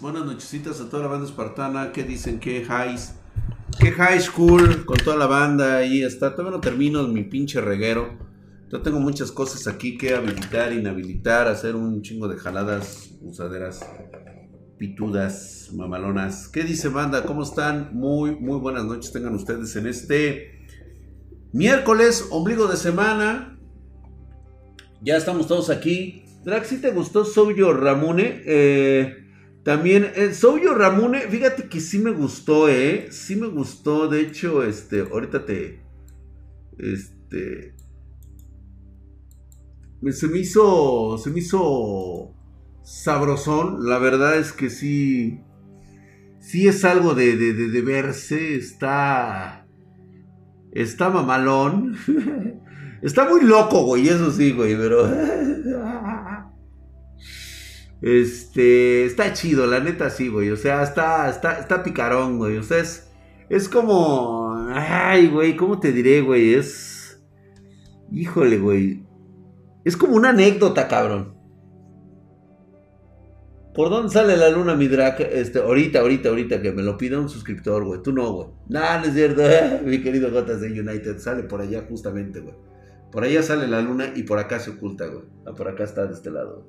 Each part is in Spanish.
buenas nochecitas a toda la banda espartana. ¿Qué dicen? ¿Qué highs? ¿Qué high school con toda la banda ahí está? Todavía no termino mi pinche reguero. Yo tengo muchas cosas aquí que habilitar, inhabilitar, hacer un chingo de jaladas, usaderas, pitudas, mamalonas. ¿Qué dice banda? ¿Cómo están? Muy, muy buenas noches tengan ustedes en este miércoles, ombligo de semana. Ya estamos todos aquí. Drax, te gustó Soyo Ramune? Eh, también, eh, Soyo Ramune, fíjate que sí me gustó, ¿eh? Sí me gustó, de hecho, este, ahorita te, este, se me hizo, se me hizo sabrosón, la verdad es que sí, sí es algo de, de, de, de verse, está, está mamalón, está muy loco, güey, eso sí, güey, pero... Este, está chido, la neta sí, güey. O sea, está, está, está picarón, güey. O sea, es, es como, ay, güey, ¿cómo te diré, güey? Es, híjole, güey. Es como una anécdota, cabrón. ¿Por dónde sale la luna, mi drag? Este, ahorita, ahorita, ahorita, que me lo pida un suscriptor, güey. Tú no, güey. Nah, no es cierto, mi querido Gotas de United. Sale por allá justamente, güey. Por allá sale la luna y por acá se oculta, güey. Ah, por acá está de este lado.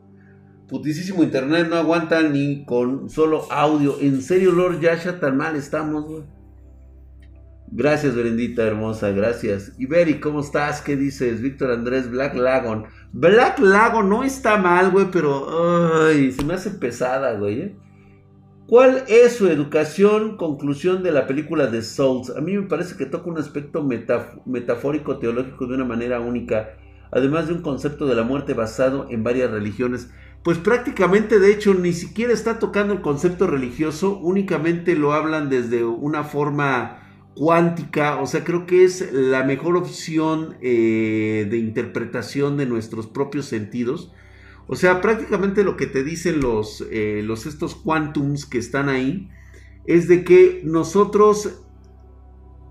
Putísimo internet, no aguanta ni con solo audio. En serio, Lord Yasha, tan mal estamos, güey. Gracias, Berendita hermosa, gracias. Iberi, ¿cómo estás? ¿Qué dices? Víctor Andrés, Black Lagon. Black Lagon no está mal, güey, pero ay, se me hace pesada, güey. ¿eh? ¿Cuál es su educación, conclusión de la película de Souls? A mí me parece que toca un aspecto metafórico, teológico de una manera única, además de un concepto de la muerte basado en varias religiones pues prácticamente de hecho ni siquiera está tocando el concepto religioso, únicamente lo hablan desde una forma cuántica, o sea, creo que es la mejor opción eh, de interpretación de nuestros propios sentidos. O sea, prácticamente lo que te dicen los, eh, estos quantums que están ahí es de que nosotros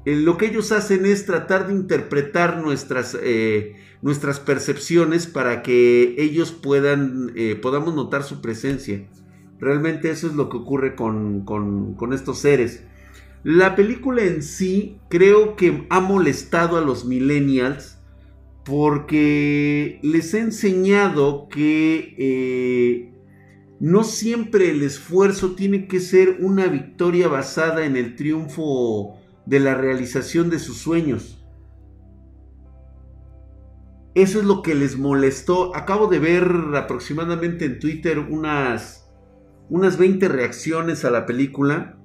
lo que ellos hacen es tratar de interpretar nuestras, eh, nuestras percepciones para que ellos puedan, eh, podamos notar su presencia. Realmente eso es lo que ocurre con, con, estos seres. La película en sí creo que ha molestado a los millennials porque les ha enseñado que no siempre el esfuerzo tiene que ser una victoria basada en el triunfo de la realización de sus sueños. Eso es lo que les molestó. Acabo de ver aproximadamente en Twitter unas, unas 20 reacciones a la película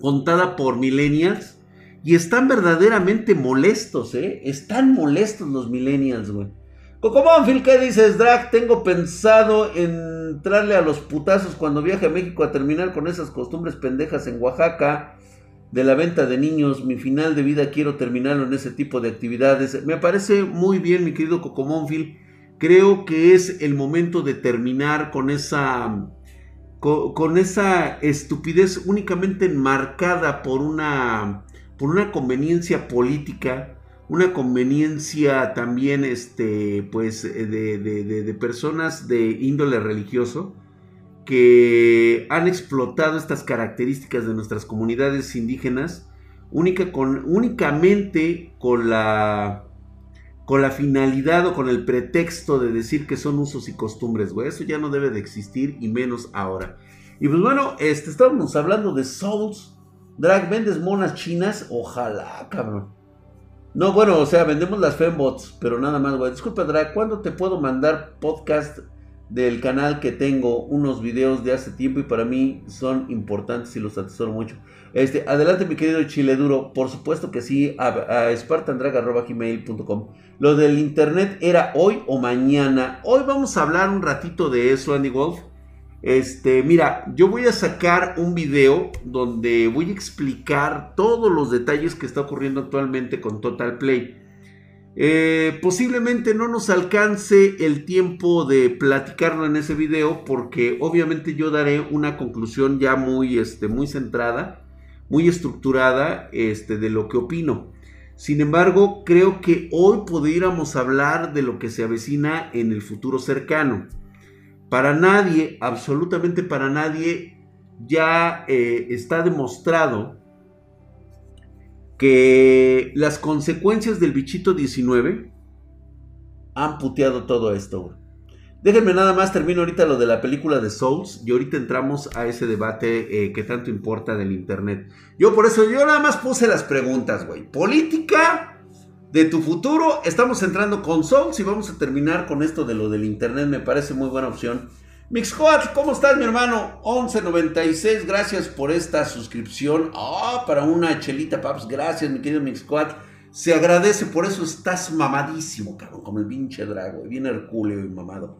contada por millennials y están verdaderamente molestos, ¿eh? Están molestos los millennials, güey. Phil, ¿qué dices, Drag? Tengo pensado entrarle a los putazos cuando viaje a México a terminar con esas costumbres pendejas en Oaxaca de la venta de niños, mi final de vida quiero terminarlo en ese tipo de actividades. Me parece muy bien, mi querido Cocomónfil. Creo que es el momento de terminar con esa con, esa estupidez únicamente enmarcada por una por una conveniencia política, una conveniencia también este pues de, de personas de índole religioso que han explotado estas características de nuestras comunidades indígenas única con, únicamente con la, con la finalidad o con el pretexto de decir que son usos y costumbres, güey. Eso ya no debe de existir y menos ahora. Y pues bueno, este, estábamos hablando de Souls. Drag, ¿vendes monas chinas? Ojalá, cabrón. No, bueno, o sea, vendemos las fembots, pero nada más, güey. Disculpa, Drag, ¿cuándo te puedo mandar podcast del canal que tengo unos videos de hace tiempo y para mí son importantes y los atesoro mucho. Este, adelante mi querido Chile Duro, por supuesto que sí, a, a. Lo del internet era hoy o mañana. Hoy vamos a hablar un ratito de eso, Andy Wolf. Este, mira, yo voy a sacar un video donde voy a explicar todos los detalles que está ocurriendo actualmente con Total Play. Eh, posiblemente no nos alcance el tiempo de platicarlo en ese video porque obviamente yo daré una conclusión ya muy, este, muy centrada, muy estructurada este, de lo que opino. Sin embargo, creo que hoy pudiéramos hablar de lo que se avecina en el futuro cercano. Para nadie, absolutamente para nadie, ya eh, está demostrado que las consecuencias del bichito 19 han puteado todo esto. Déjenme nada más, termino ahorita lo de la película de Souls y ahorita entramos a ese debate eh, que tanto importa del Internet. Yo por eso, yo nada más puse las preguntas, güey. Política de tu futuro, estamos entrando con Souls y vamos a terminar con esto de lo del Internet, me parece muy buena opción. Mixcoat, ¿cómo estás mi hermano? 1196, gracias por esta suscripción. Ah, para una chelita, paps, gracias mi querido Mixcoat. Se agradece, por eso estás mamadísimo, cabrón, como el pinche drago, bien hercúleo y mamado.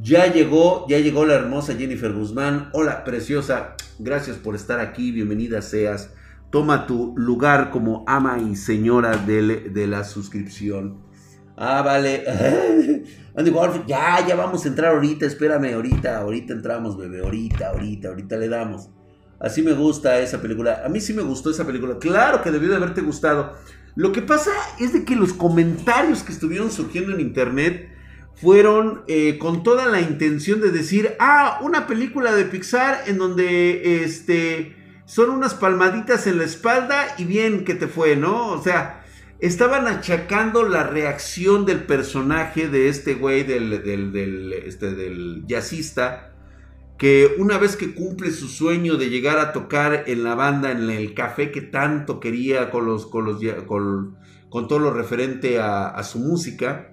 Ya llegó, ya llegó la hermosa Jennifer Guzmán. Hola, preciosa, gracias por estar aquí, bienvenida seas. Toma tu lugar como ama y señora de la suscripción. Ah, vale. Andy Warfield, ya, ya vamos a entrar ahorita, espérame, ahorita, ahorita entramos, bebé, ahorita, ahorita, ahorita le damos. Así me gusta esa película. A mí sí me gustó esa película. Claro que debió de haberte gustado. Lo que pasa es de que los comentarios que estuvieron surgiendo en internet fueron eh, con toda la intención de decir, ah, una película de Pixar en donde este, son unas palmaditas en la espalda y bien que te fue, ¿no? O sea, estaban achacando la reacción del personaje de este güey, del, del, este, del jazzista, que una vez que cumple su sueño de llegar a tocar en la banda, en el café que tanto quería con, los, con, los, con, con todo lo referente a, su música,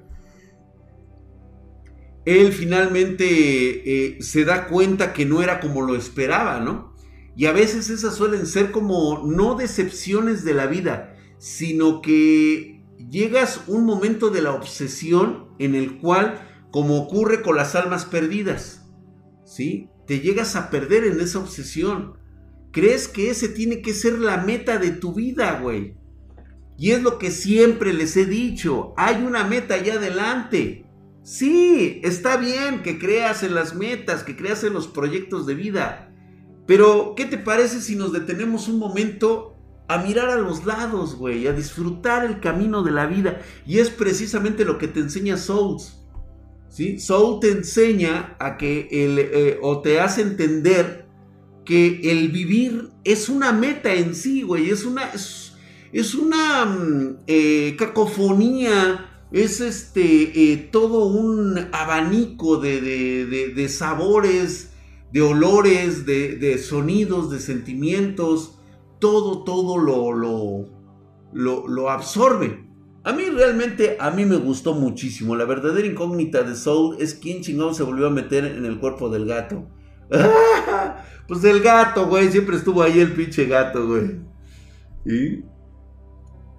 él finalmente eh, se da cuenta que no era como lo esperaba, ¿no? Y a veces esas suelen ser como no decepciones de la vida, sino que llegas un momento de la obsesión en el cual, como ocurre con las almas perdidas, ¿sí? te llegas a perder en esa obsesión. Crees que ese tiene que ser la meta de tu vida, güey. Y es lo que siempre les he dicho. Hay una meta allá adelante. Sí, está bien que creas en las metas, que creas en los proyectos de vida. Pero, ¿qué te parece si nos detenemos un momento a mirar a los lados, güey? A disfrutar el camino de la vida. Y es precisamente lo que te enseña Souls. ¿sí? Soul te enseña a que el, eh, o te hace entender que el vivir es una meta en sí, güey, es una, es, una mm, eh, cacofonía, es este, eh, todo un abanico de, sabores, de olores, de, sonidos, de sentimientos, todo, todo lo, lo, lo, absorbe. A mí realmente, a mí me gustó muchísimo. La verdadera incógnita de Soul es quién chingón se volvió a meter en el cuerpo del gato. pues el gato, güey. Siempre estuvo ahí el pinche gato, güey. ¿Y?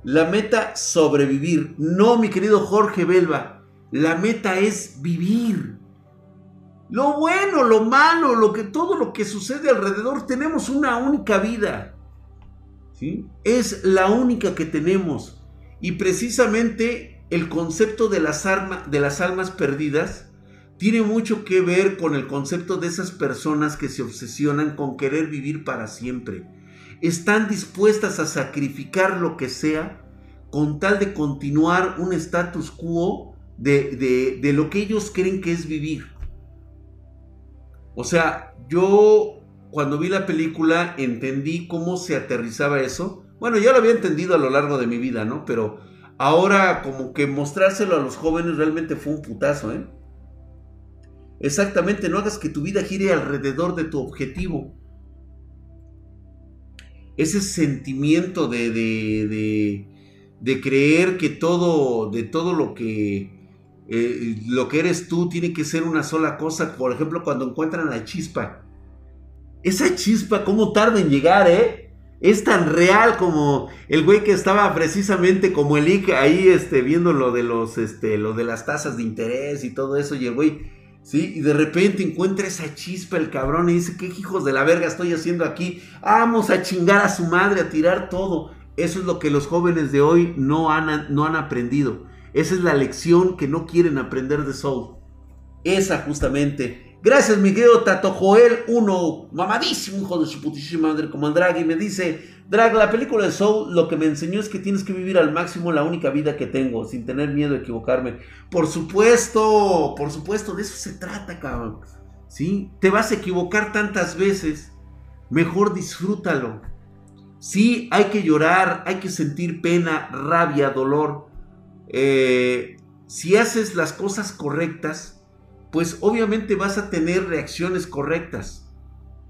La meta, sobrevivir. No, mi querido Jorge Belva. La meta es vivir. Lo bueno, lo malo, lo que, todo lo que sucede alrededor. Tenemos una única vida. Es la única que tenemos. Y precisamente el concepto de las, de las almas perdidas tiene mucho que ver con el concepto de esas personas que se obsesionan con querer vivir para siempre. Están dispuestas a sacrificar lo que sea con tal de continuar un status quo de, de lo que ellos creen que es vivir. O sea, yo cuando vi la película entendí cómo se aterrizaba eso bueno, ya lo había entendido a lo largo de mi vida, ¿no? Pero ahora como que mostrárselo a los jóvenes realmente fue un putazo, ¿eh? Exactamente, no hagas que tu vida gire alrededor de tu objetivo. Ese sentimiento de, de, de, creer que todo, de todo lo que, eh, lo que eres tú tiene que ser una sola cosa. Por ejemplo, cuando encuentran la chispa. Esa chispa, ¿cómo tarda en llegar, eh? Es tan real como el güey que estaba precisamente como el IC ahí este, viendo lo de, los, este, lo de las tasas de interés y todo eso. Y el güey, ¿sí? Y de repente encuentra esa chispa el cabrón y dice, ¿qué hijos de la verga estoy haciendo aquí? Vamos a chingar a su madre, a tirar todo. Eso es lo que los jóvenes de hoy no han, no han aprendido. Esa es la lección que no quieren aprender de Soul. Esa justamente Gracias, mi querido Tato Joel, uno mamadísimo, hijo de su putísima madre, como el Drag, y me dice: Drag, la película de Soul lo que me enseñó es que tienes que vivir al máximo la única vida que tengo, sin tener miedo de equivocarme. Por supuesto, por supuesto, de eso se trata, cabrón. ¿Sí? Te vas a equivocar tantas veces. Mejor disfrútalo. Sí, hay que llorar, hay que sentir pena, rabia, dolor. Eh, si haces las cosas correctas, pues obviamente vas a tener reacciones correctas.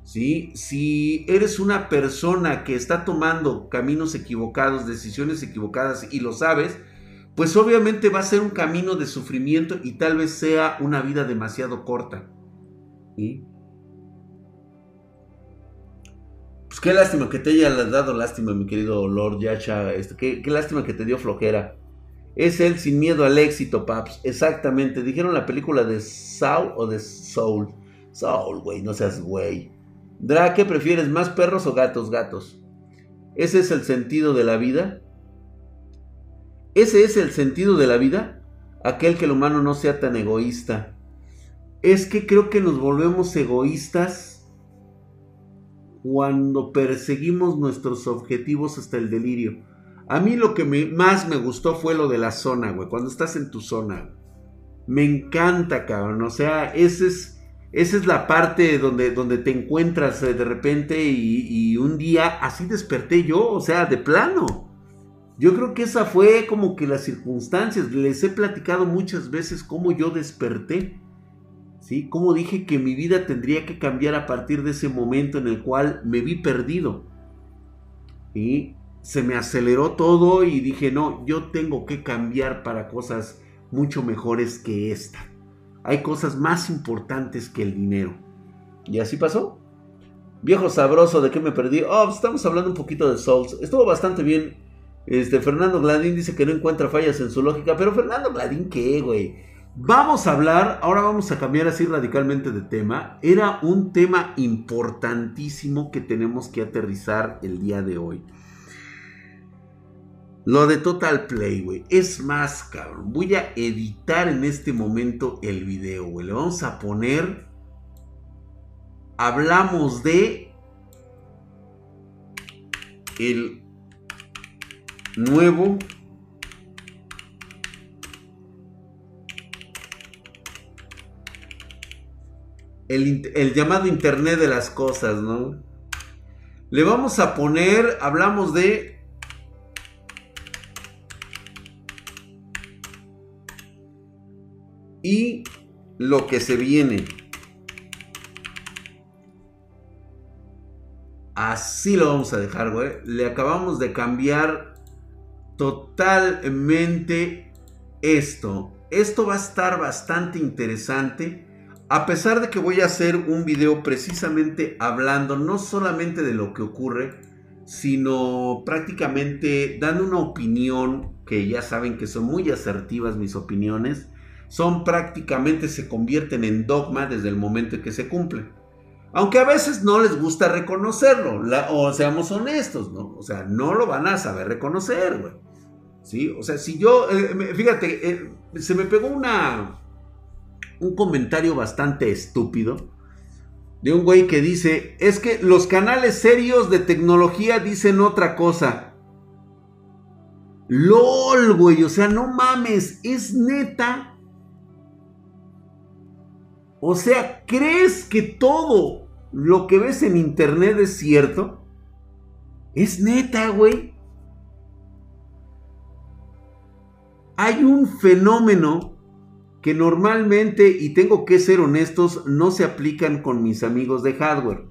¿sí? Si eres una persona que está tomando caminos equivocados, decisiones equivocadas y lo sabes, pues obviamente va a ser un camino de sufrimiento y tal vez sea una vida demasiado corta. Pues qué lástima que te haya dado lástima, mi querido Lord Yacha. Este, qué, qué lástima que te dio flojera. Es él sin miedo al éxito, paps. Exactamente. Dijeron la película de Saul o de Soul. Soul, güey, no seas güey. Dra, ¿qué prefieres? ¿Más perros o gatos? Gatos. ¿Ese es el sentido de la vida? ¿Ese es el sentido de la vida? Aquel que el humano no sea tan egoísta. Es que creo que nos volvemos egoístas cuando perseguimos nuestros objetivos hasta el delirio. A mí lo que más me gustó fue lo de la zona, güey. Cuando estás en tu zona. Me encanta, cabrón. O sea, ese es esa es la parte donde, donde te encuentras eh, de repente y, un día así desperté yo, o sea, de plano. Yo creo que esa fue como que las circunstancias. Les he platicado muchas veces cómo yo desperté. ¿Sí? Cómo dije que mi vida tendría que cambiar a partir de ese momento en el cual me vi perdido. Y se me aceleró todo y dije, no, yo tengo que cambiar para cosas mucho mejores que esta. Hay cosas más importantes que el dinero. Y así pasó. Viejo sabroso, ¿de qué me perdí? Oh, pues estamos hablando un poquito de Souls. Estuvo bastante bien. Este, Fernando Gladín dice que no encuentra fallas en su lógica. Pero Fernando Gladín, ¿qué, güey? Vamos a hablar, ahora vamos a cambiar así radicalmente de tema. Era un tema importantísimo que tenemos que aterrizar el día de hoy. Lo de Total Play, güey. Es más, cabrón. Voy a editar en este momento el video, güey. Le vamos a poner... Hablamos de... El nuevo... El, el, llamado Internet de las Cosas, ¿no? Le vamos a poner, hablamos de y lo que se viene. Así lo vamos a dejar, güey. Le acabamos de cambiar totalmente esto. Esto va a estar bastante interesante. A pesar de que voy a hacer un video precisamente hablando no solamente de lo que ocurre, sino prácticamente dando una opinión, que ya saben que son muy asertivas mis opiniones, son prácticamente se convierten en dogma desde el momento en que se cumplen. Aunque a veces no les gusta reconocerlo, o seamos honestos, ¿no? O sea, no lo van a saber reconocer, güey. ¿Sí? O sea, si yo, eh, fíjate, eh, se me pegó una, un comentario bastante estúpido de un güey que dice, es que los canales serios de tecnología dicen otra cosa. LOL, güey, o sea, no mames, es neta o sea, ¿crees que todo lo que ves en internet es cierto? Es neta, güey. Hay un fenómeno que normalmente, y tengo que ser honestos, no se aplican con mis amigos de hardware.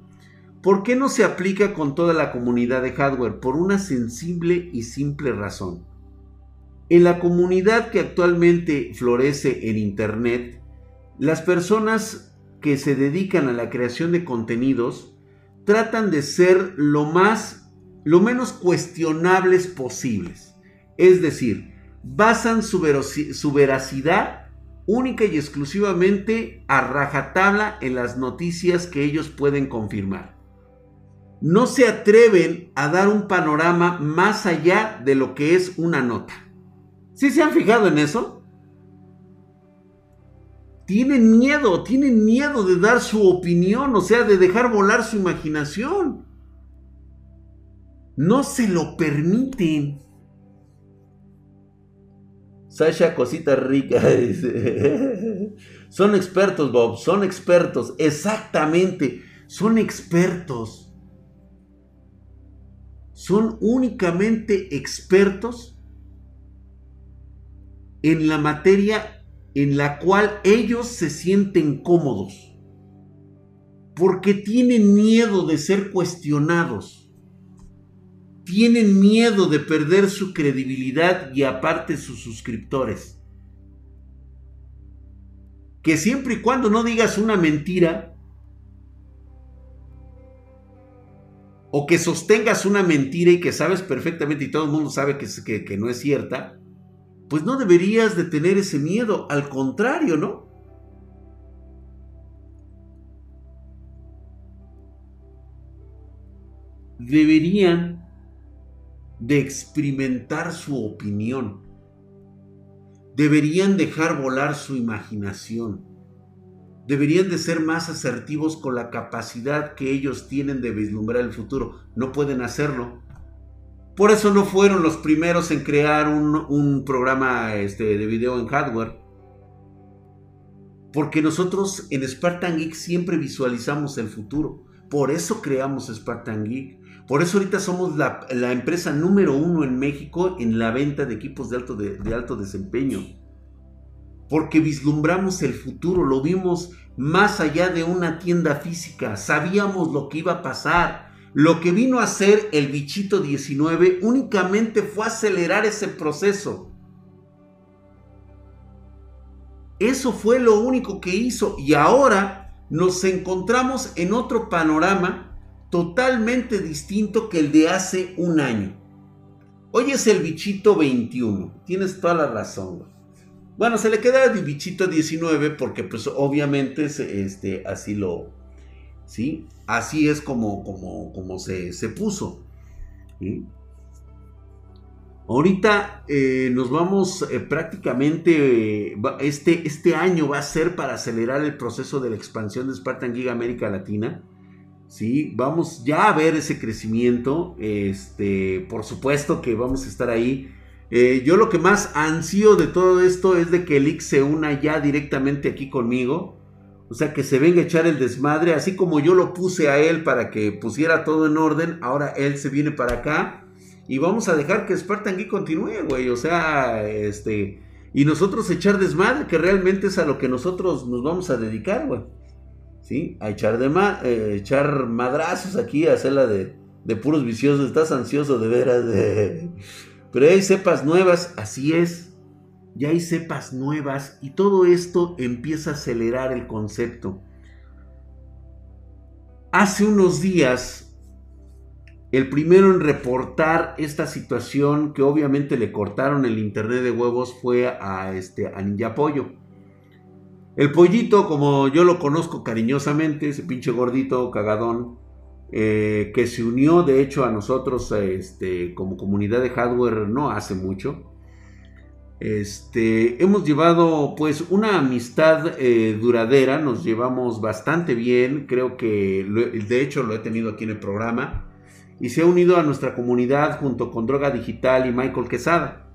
¿Por qué no se aplica con toda la comunidad de hardware? Por una sensible y simple razón. En la comunidad que actualmente florece en Internet, las personas que se dedican a la creación de contenidos tratan de ser lo más, lo menos cuestionables posibles. Es decir, basan su, veracidad única y exclusivamente a rajatabla en las noticias que ellos pueden confirmar. No se atreven a dar un panorama más allá de lo que es una nota. ¿Sí se han fijado en eso? Tienen miedo, tienen miedo de dar su opinión, o sea, de dejar volar su imaginación. No se lo permiten. Sasha, cosita rica. Son expertos, Bob, son expertos, exactamente, son expertos. Son únicamente expertos en la materia en la cual ellos se sienten cómodos. Porque tienen miedo de ser cuestionados. Tienen miedo de perder su credibilidad y aparte sus suscriptores. Que siempre y cuando no digas una mentira, o que sostengas una mentira y que sabes perfectamente y todo el mundo sabe que, que, no es cierta, pues no deberías de tener ese miedo, al contrario, ¿no? Deberían de experimentar su opinión. Deberían dejar volar su imaginación. Deberían de ser más asertivos con la capacidad que ellos tienen de vislumbrar el futuro. No pueden hacerlo por eso no fueron los primeros en crear un, programa este, de video en hardware. Porque nosotros en Spartan Geek siempre visualizamos el futuro. Por eso creamos Spartan Geek. Por eso ahorita somos la, empresa número uno en México en la venta de equipos de alto, de alto desempeño. Porque vislumbramos el futuro, lo vimos más allá de una tienda física. Sabíamos lo que iba a pasar lo que vino a hacer el bichito 19 únicamente fue acelerar ese proceso. Eso fue lo único que hizo y ahora nos encontramos en otro panorama totalmente distinto que el de hace un año. Hoy es el bichito 21, tienes toda la razón. Bueno, se le queda el bichito 19 porque pues obviamente este, así lo, ¿sí? Así es como, como, como se, puso. Ahorita eh, nos vamos eh, prácticamente, este, este año va a ser para acelerar el proceso de la expansión de Spartan Giga América Latina. ¿sí? Vamos ya a ver ese crecimiento. Este, por supuesto que vamos a estar ahí. Eh, yo lo que más ansío de todo esto es de que el X se una ya directamente aquí conmigo. O sea, que se venga a echar el desmadre, así como yo lo puse a él para que pusiera todo en orden, ahora él se viene para acá y vamos a dejar que Spartan Geek continúe, güey. O sea, este, y nosotros echar desmadre, que realmente es a lo que nosotros nos vamos a dedicar, güey. ¿Sí? A echar, de eh, echar madrazos aquí, a hacerla de, de puros viciosos. Estás ansioso de veras. De... Pero hay cepas nuevas, así es ya hay cepas nuevas y todo esto empieza a acelerar el concepto. Hace unos días, el primero en reportar esta situación que obviamente le cortaron el internet de huevos fue a, este, a Ninja Pollo. El pollito, como yo lo conozco cariñosamente, ese pinche gordito cagadón, eh, que se unió de hecho a nosotros este, como comunidad de hardware no hace mucho. Este, hemos llevado pues una amistad eh, duradera, nos llevamos bastante bien, creo que de hecho lo he tenido aquí en el programa y se ha unido a nuestra comunidad junto con Droga Digital y Michael Quesada.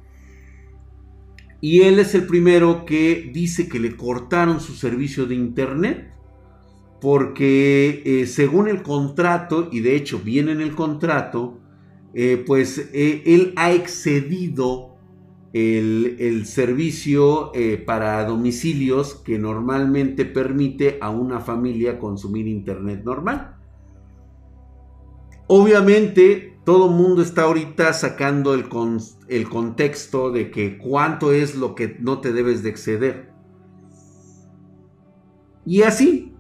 Y él es el primero que dice que le cortaron su servicio de internet porque eh, según el contrato, y de hecho viene en el contrato, eh, pues él ha excedido el, servicio eh, para domicilios que normalmente permite a una familia consumir internet normal. Obviamente, todo el mundo está ahorita sacando el, el contexto de que cuánto es lo que no te debes de exceder. Y así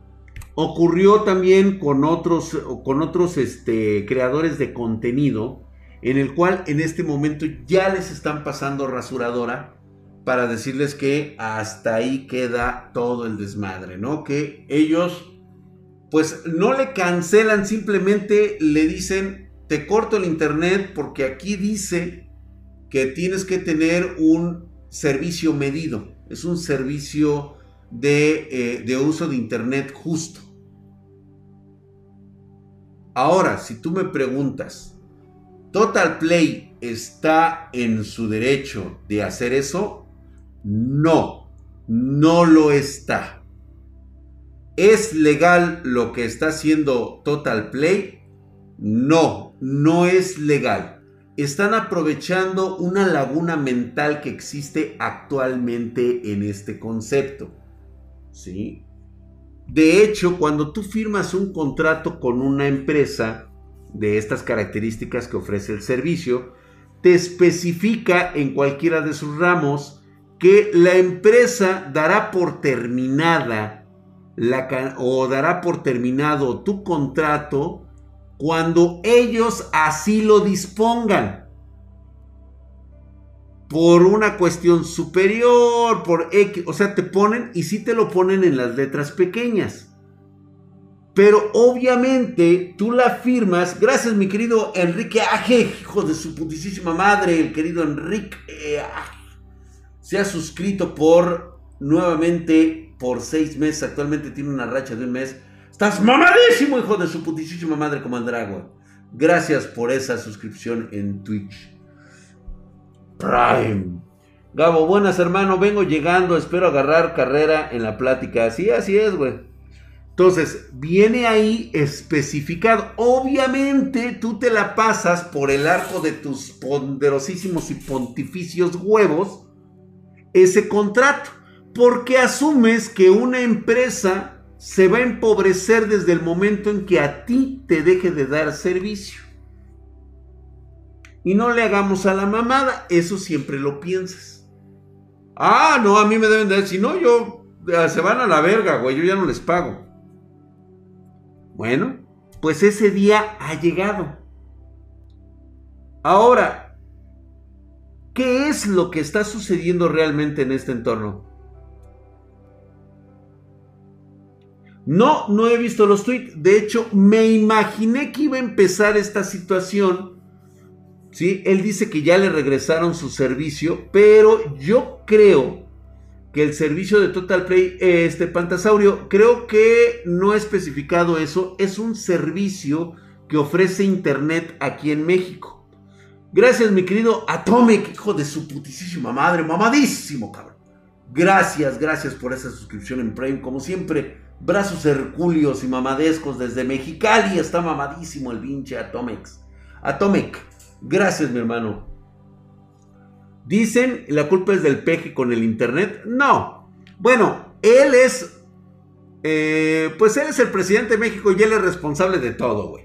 ocurrió también con otros, con otros este, creadores de contenido en el cual en este momento ya les están pasando rasuradora para decirles que hasta ahí queda todo el desmadre, ¿no? Que ellos pues no le cancelan, simplemente le dicen, te corto el internet porque aquí dice que tienes que tener un servicio medido, es un servicio de, eh, de uso de internet justo. Ahora, si tú me preguntas, Total Play está en su derecho de hacer eso. No, no lo está. ¿Es legal lo que está haciendo Total Play? No, no es legal. Están aprovechando una laguna mental que existe actualmente en este concepto. ¿Sí? De hecho, cuando tú firmas un contrato con una empresa de estas características que ofrece el servicio, te especifica en cualquiera de sus ramos que la empresa dará por terminada la, o dará por terminado tu contrato cuando ellos así lo dispongan. Por una cuestión superior, por X, o sea, te ponen y sí te lo ponen en las letras pequeñas. Pero obviamente tú la firmas. Gracias, mi querido Enrique Aje, hijo de su putísima madre, el querido Enrique. se ha suscrito por nuevamente por seis meses. Actualmente tiene una racha de un mes. Estás mamadísimo, hijo de su putísima madre como Andragua. Gracias por esa suscripción en Twitch. Prime. Gabo, buenas hermano, vengo llegando, espero agarrar carrera en la plática. Así, así es, güey. Entonces, viene ahí especificado. Obviamente, tú te la pasas por el arco de tus poderosísimos y pontificios huevos ese contrato porque asumes que una empresa se va a empobrecer desde el momento en que a ti te deje de dar servicio. Y no le hagamos a la mamada, eso siempre lo piensas. Ah, no, a mí me deben de dar, si no, yo, se van a la verga, güey, yo ya no les pago. Bueno, pues ese día ha llegado. Ahora, ¿qué es lo que está sucediendo realmente en este entorno? No, no he visto los tweets. De hecho, me imaginé que iba a empezar esta situación. ¿sí? Él dice que ya le regresaron su servicio, pero yo creo que el servicio de Total Play, este Pantasaurio, creo que no ha especificado eso. Es un servicio que ofrece Internet aquí en México. Gracias, mi querido Atomic, hijo de su putísima madre, mamadísimo, cabrón. Gracias, gracias por esa suscripción en Prime. Como siempre, brazos hercúleos y mamadescos desde Mexicali. Está mamadísimo el pinche Atomex. Atomic, gracias mi hermano. Dicen, la culpa es del peje con el internet. No. Bueno, él es... Eh, pues él es el presidente de México y él es responsable de todo, güey.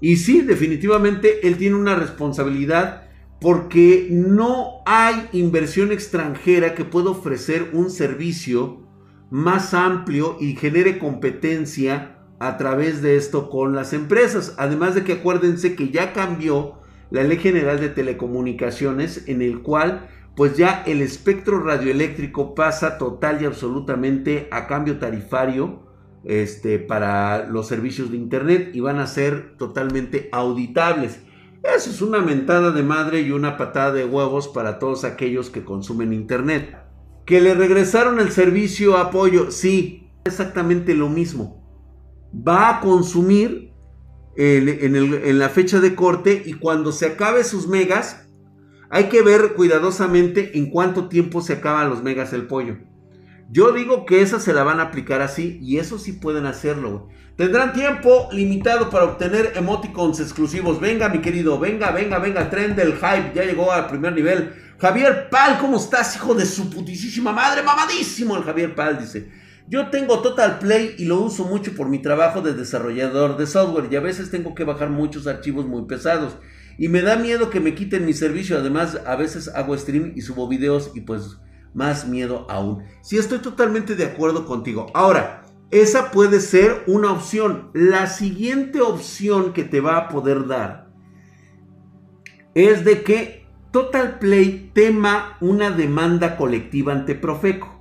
Y sí, definitivamente él tiene una responsabilidad porque no hay inversión extranjera que pueda ofrecer un servicio más amplio y genere competencia a través de esto con las empresas. Además de que acuérdense que ya cambió la Ley General de Telecomunicaciones en el cual pues ya el espectro radioeléctrico pasa total y absolutamente a cambio tarifario este, para los servicios de Internet y van a ser totalmente auditables. Eso es una mentada de madre y una patada de huevos para todos aquellos que consumen Internet. Que le regresaron el servicio apoyo, sí, exactamente lo mismo. Va a consumir en, la fecha de corte y cuando se acabe sus megas, hay que ver cuidadosamente en cuánto tiempo se acaban los megas el pollo. Yo digo que esa se la van a aplicar así y eso sí pueden hacerlo. Tendrán tiempo limitado para obtener emoticons exclusivos. Venga, mi querido, venga, venga, venga, tren del hype. Ya llegó al primer nivel. Javier Pal, ¿cómo estás, hijo de su putísima madre? Mamadísimo el Javier Pal, dice. Yo tengo Total Play y lo uso mucho por mi trabajo de desarrollador de software y a veces tengo que bajar muchos archivos muy pesados. Y me da miedo que me quiten mi servicio. Además, a veces hago stream y subo videos y pues más miedo aún. Sí, estoy totalmente de acuerdo contigo. Ahora, esa puede ser una opción. La siguiente opción que te va a poder dar es de que Total Play tema una demanda colectiva ante Profeco.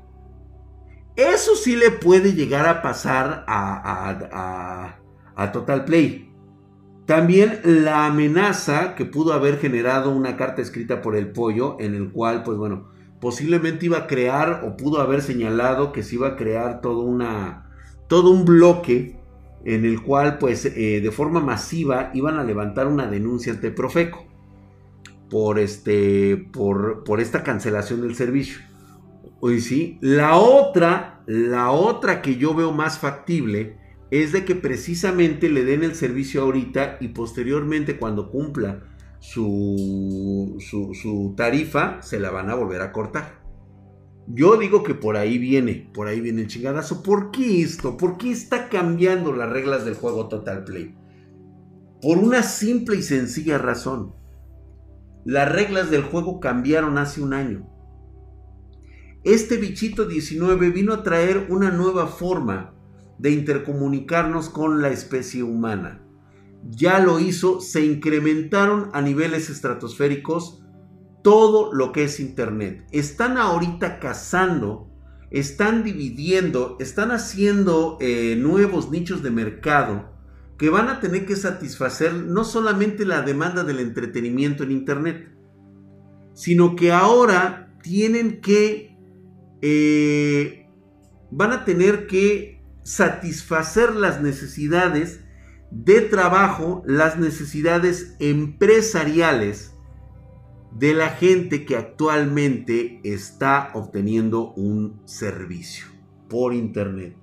Eso sí le puede llegar a pasar a, Total Play. También la amenaza que pudo haber generado una carta escrita por el pollo en el cual, pues bueno, posiblemente iba a crear o pudo haber señalado que se iba a crear todo, una, todo un bloque en el cual, pues, eh, de forma masiva iban a levantar una denuncia ante Profeco por, este, por, por esta cancelación del servicio. Hoy sí. La otra, la otra que yo veo más factible es de que precisamente le den el servicio ahorita y posteriormente cuando cumpla su, su, tarifa se la van a volver a cortar. Yo digo que por ahí viene, por ahí viene el chingadazo. ¿Por qué esto? ¿Por qué está cambiando las reglas del juego Total Play? Por una simple y sencilla razón. Las reglas del juego cambiaron hace un año. Este bichito 19 vino a traer una nueva forma de intercomunicarnos con la especie humana. Ya lo hizo, se incrementaron a niveles estratosféricos todo lo que es Internet. Están ahorita cazando, están dividiendo, están haciendo eh, nuevos nichos de mercado que van a tener que satisfacer no solamente la demanda del entretenimiento en Internet, sino que ahora tienen que, eh, van a tener que satisfacer las necesidades de trabajo, las necesidades empresariales de la gente que actualmente está obteniendo un servicio por internet.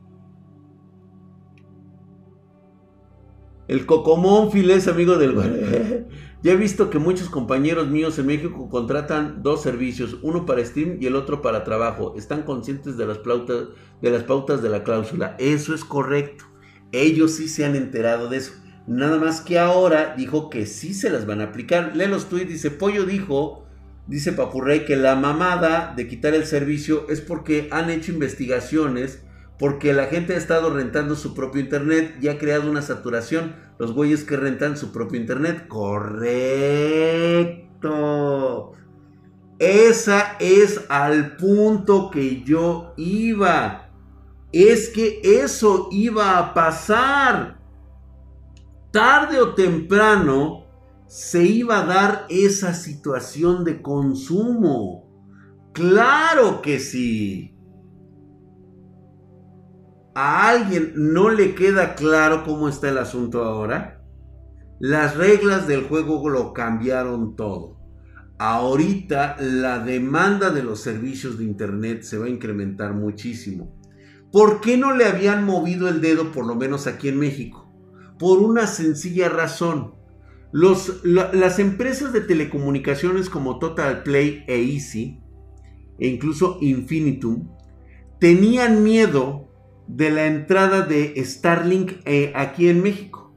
El Cocomón es amigo del Ya he visto que muchos compañeros míos en México contratan dos servicios, uno para Steam y el otro para trabajo. Están conscientes de las, pautas, de las pautas de la cláusula. Eso es correcto. Ellos sí se han enterado de eso. Nada más que ahora dijo que sí se las van a aplicar. Lee los tweets, dice Pollo dijo, dice Papurrey, que la mamada de quitar el servicio es porque han hecho investigaciones porque la gente ha estado rentando su propio internet y ha creado una saturación. Los güeyes que rentan su propio internet. Correcto. Esa es al punto que yo iba. Es que eso iba a pasar. Tarde o temprano se iba a dar esa situación de consumo. Claro que sí a alguien no le queda claro cómo está el asunto ahora, las reglas del juego lo cambiaron todo. Ahorita la demanda de los servicios de Internet se va a incrementar muchísimo. ¿Por qué no le habían movido el dedo, por lo menos aquí en México? Por una sencilla razón. las empresas de telecomunicaciones como Total Play e Easy, e incluso Infinitum, tenían miedo de la entrada de Starlink eh, aquí en México.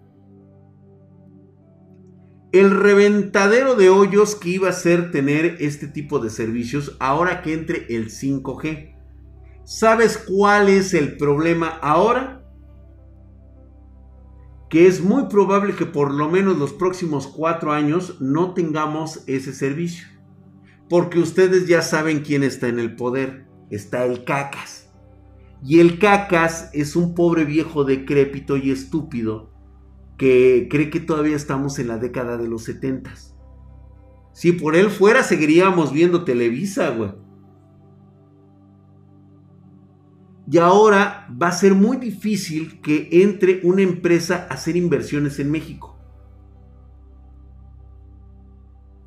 El reventadero de hoyos que iba a ser tener este tipo de servicios ahora que entre el 5G. ¿Sabes cuál es el problema ahora? Que es muy probable que por lo menos los próximos cuatro años no tengamos ese servicio. Porque ustedes ya saben quién está en el poder. Está el cacas. Y el cacas es un pobre viejo decrépito y estúpido que cree que todavía estamos en la década de los setentas. Si por él fuera, seguiríamos viendo Televisa, güey. Y ahora va a ser muy difícil que entre una empresa a hacer inversiones en México.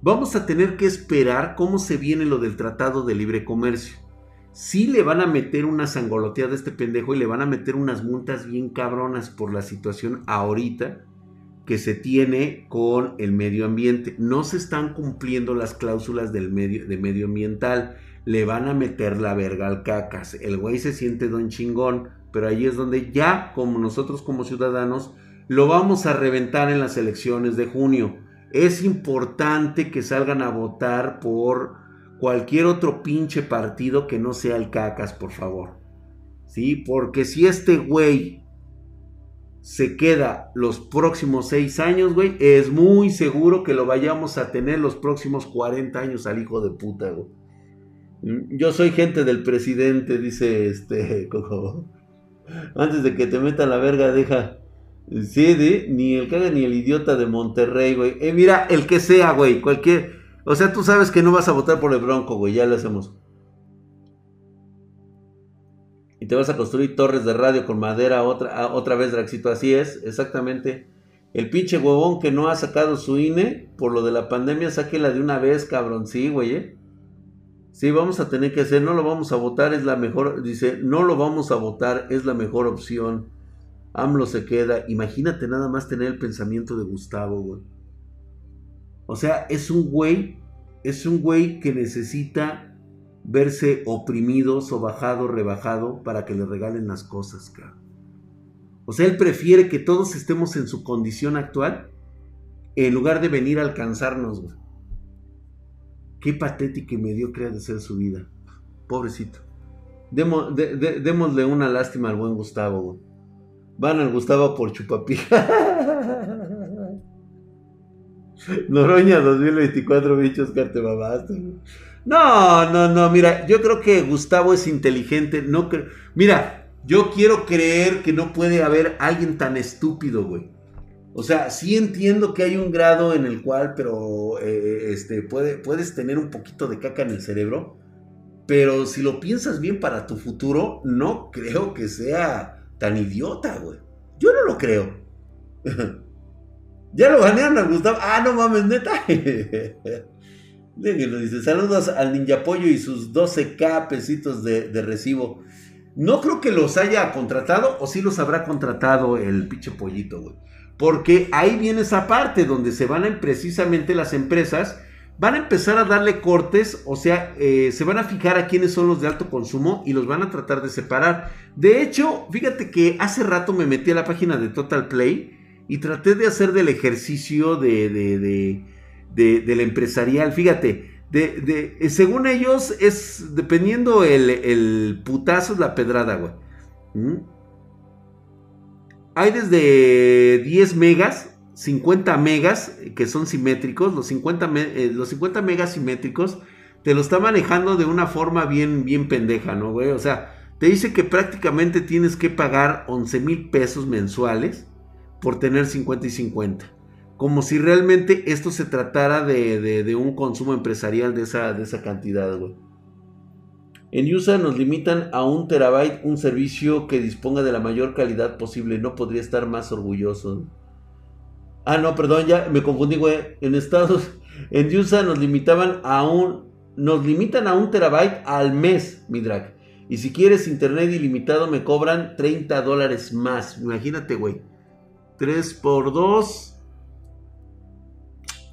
Vamos a tener que esperar cómo se viene lo del Tratado de Libre Comercio sí le van a meter una sangoloteada a este pendejo y le van a meter unas multas bien cabronas por la situación ahorita que se tiene con el medio ambiente. No se están cumpliendo las cláusulas del medio, de medioambiental. Le van a meter la verga al cacas. El güey se siente don chingón, pero ahí es donde ya, como nosotros como ciudadanos, lo vamos a reventar en las elecciones de junio. Es importante que salgan a votar por cualquier otro pinche partido que no sea el cacas, por favor. ¿Sí? Porque si este güey se queda los próximos seis años, güey, es muy seguro que lo vayamos a tener los próximos 40 años al hijo de puta, güey. Mm, yo soy gente del presidente, dice este Antes de que te meta la verga, deja. Sí, ni el caga ni el idiota de Monterrey, güey. Eh, mira, el que sea, güey, cualquier o sea, tú sabes que no vas a votar por el Bronco, güey, ya lo hacemos. Y te vas a construir torres de radio con madera otra, otra vez, Draxito. Así es, exactamente. El pinche huevón que no ha sacado su INE por lo de la pandemia, sáquela de una vez, cabrón. Sí, güey, ¿eh? Sí, vamos a tener que hacer, no lo vamos a votar, es la mejor, dice, no lo vamos a votar, es la mejor opción. AMLO se queda. Imagínate nada más tener el pensamiento de Gustavo, güey. O sea, es un güey, es un güey que necesita verse oprimido, sobajado, rebajado para que le regalen las cosas, cabrón. O sea, él prefiere que todos estemos en su condición actual en lugar de venir a alcanzarnos, güey. Qué patética y mediocre de ser su vida. Pobrecito. démosle una lástima al buen Gustavo. Van al Gustavo por chupapija. Noroña 2024, bichos, carte No, no, no, mira, yo creo que Gustavo es inteligente. No Mira, yo quiero creer que no puede haber alguien tan estúpido, güey. O sea, sí entiendo que hay un grado en el cual, pero eh, este, puede, puedes tener un poquito de caca en el cerebro. Pero si lo piensas bien para tu futuro, no creo que sea tan idiota, güey. Yo no lo creo. ya lo ganearon a Gustavo. Ah, no mames, neta. dice, saludos al Ninja Pollo y sus 12k pesitos de, de, recibo. No creo que los haya contratado o sí los habrá contratado el pinche pollito, güey. Porque ahí viene esa parte donde se van a precisamente las empresas, van a empezar a darle cortes, o sea, eh, se van a fijar a quiénes son los de alto consumo y los van a tratar de separar. De hecho, fíjate que hace rato me metí a la página de Total Play y traté de hacer del ejercicio de, de, de, del empresarial. Fíjate, de, eh, según ellos es dependiendo el, el putazo, la pedrada, güey. ¿Mm? Hay desde 10 megas, 50 megas, que son simétricos. Los 50, eh, los 50 megas simétricos te lo está manejando de una forma bien, bien pendeja, ¿no, güey? O sea, te dice que prácticamente tienes que pagar 11 mil pesos mensuales por tener 50 y 50. Como si realmente esto se tratara de, de un consumo empresarial de esa, de esa cantidad, güey. En USA nos limitan a un terabyte un servicio que disponga de la mayor calidad posible. No podría estar más orgulloso. Ah, no, perdón, ya me confundí, güey. En Estados en USA nos limitaban a un nos limitan a un terabyte al mes, mi drag. Y si quieres internet ilimitado me cobran 30 dólares más. Imagínate, güey. 3 por 2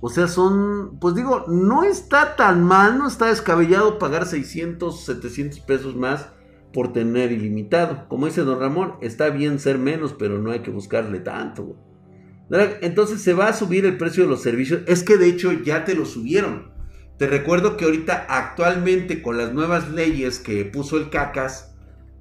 o sea, son, pues digo, no está tan mal, no está descabellado pagar 600, 700 pesos más por tener ilimitado. Como dice don Ramón, está bien ser menos, pero no hay que buscarle tanto. Entonces se va a subir el precio de los servicios. Es que de hecho ya te lo subieron. Te recuerdo que ahorita actualmente con las nuevas leyes que puso el cacas,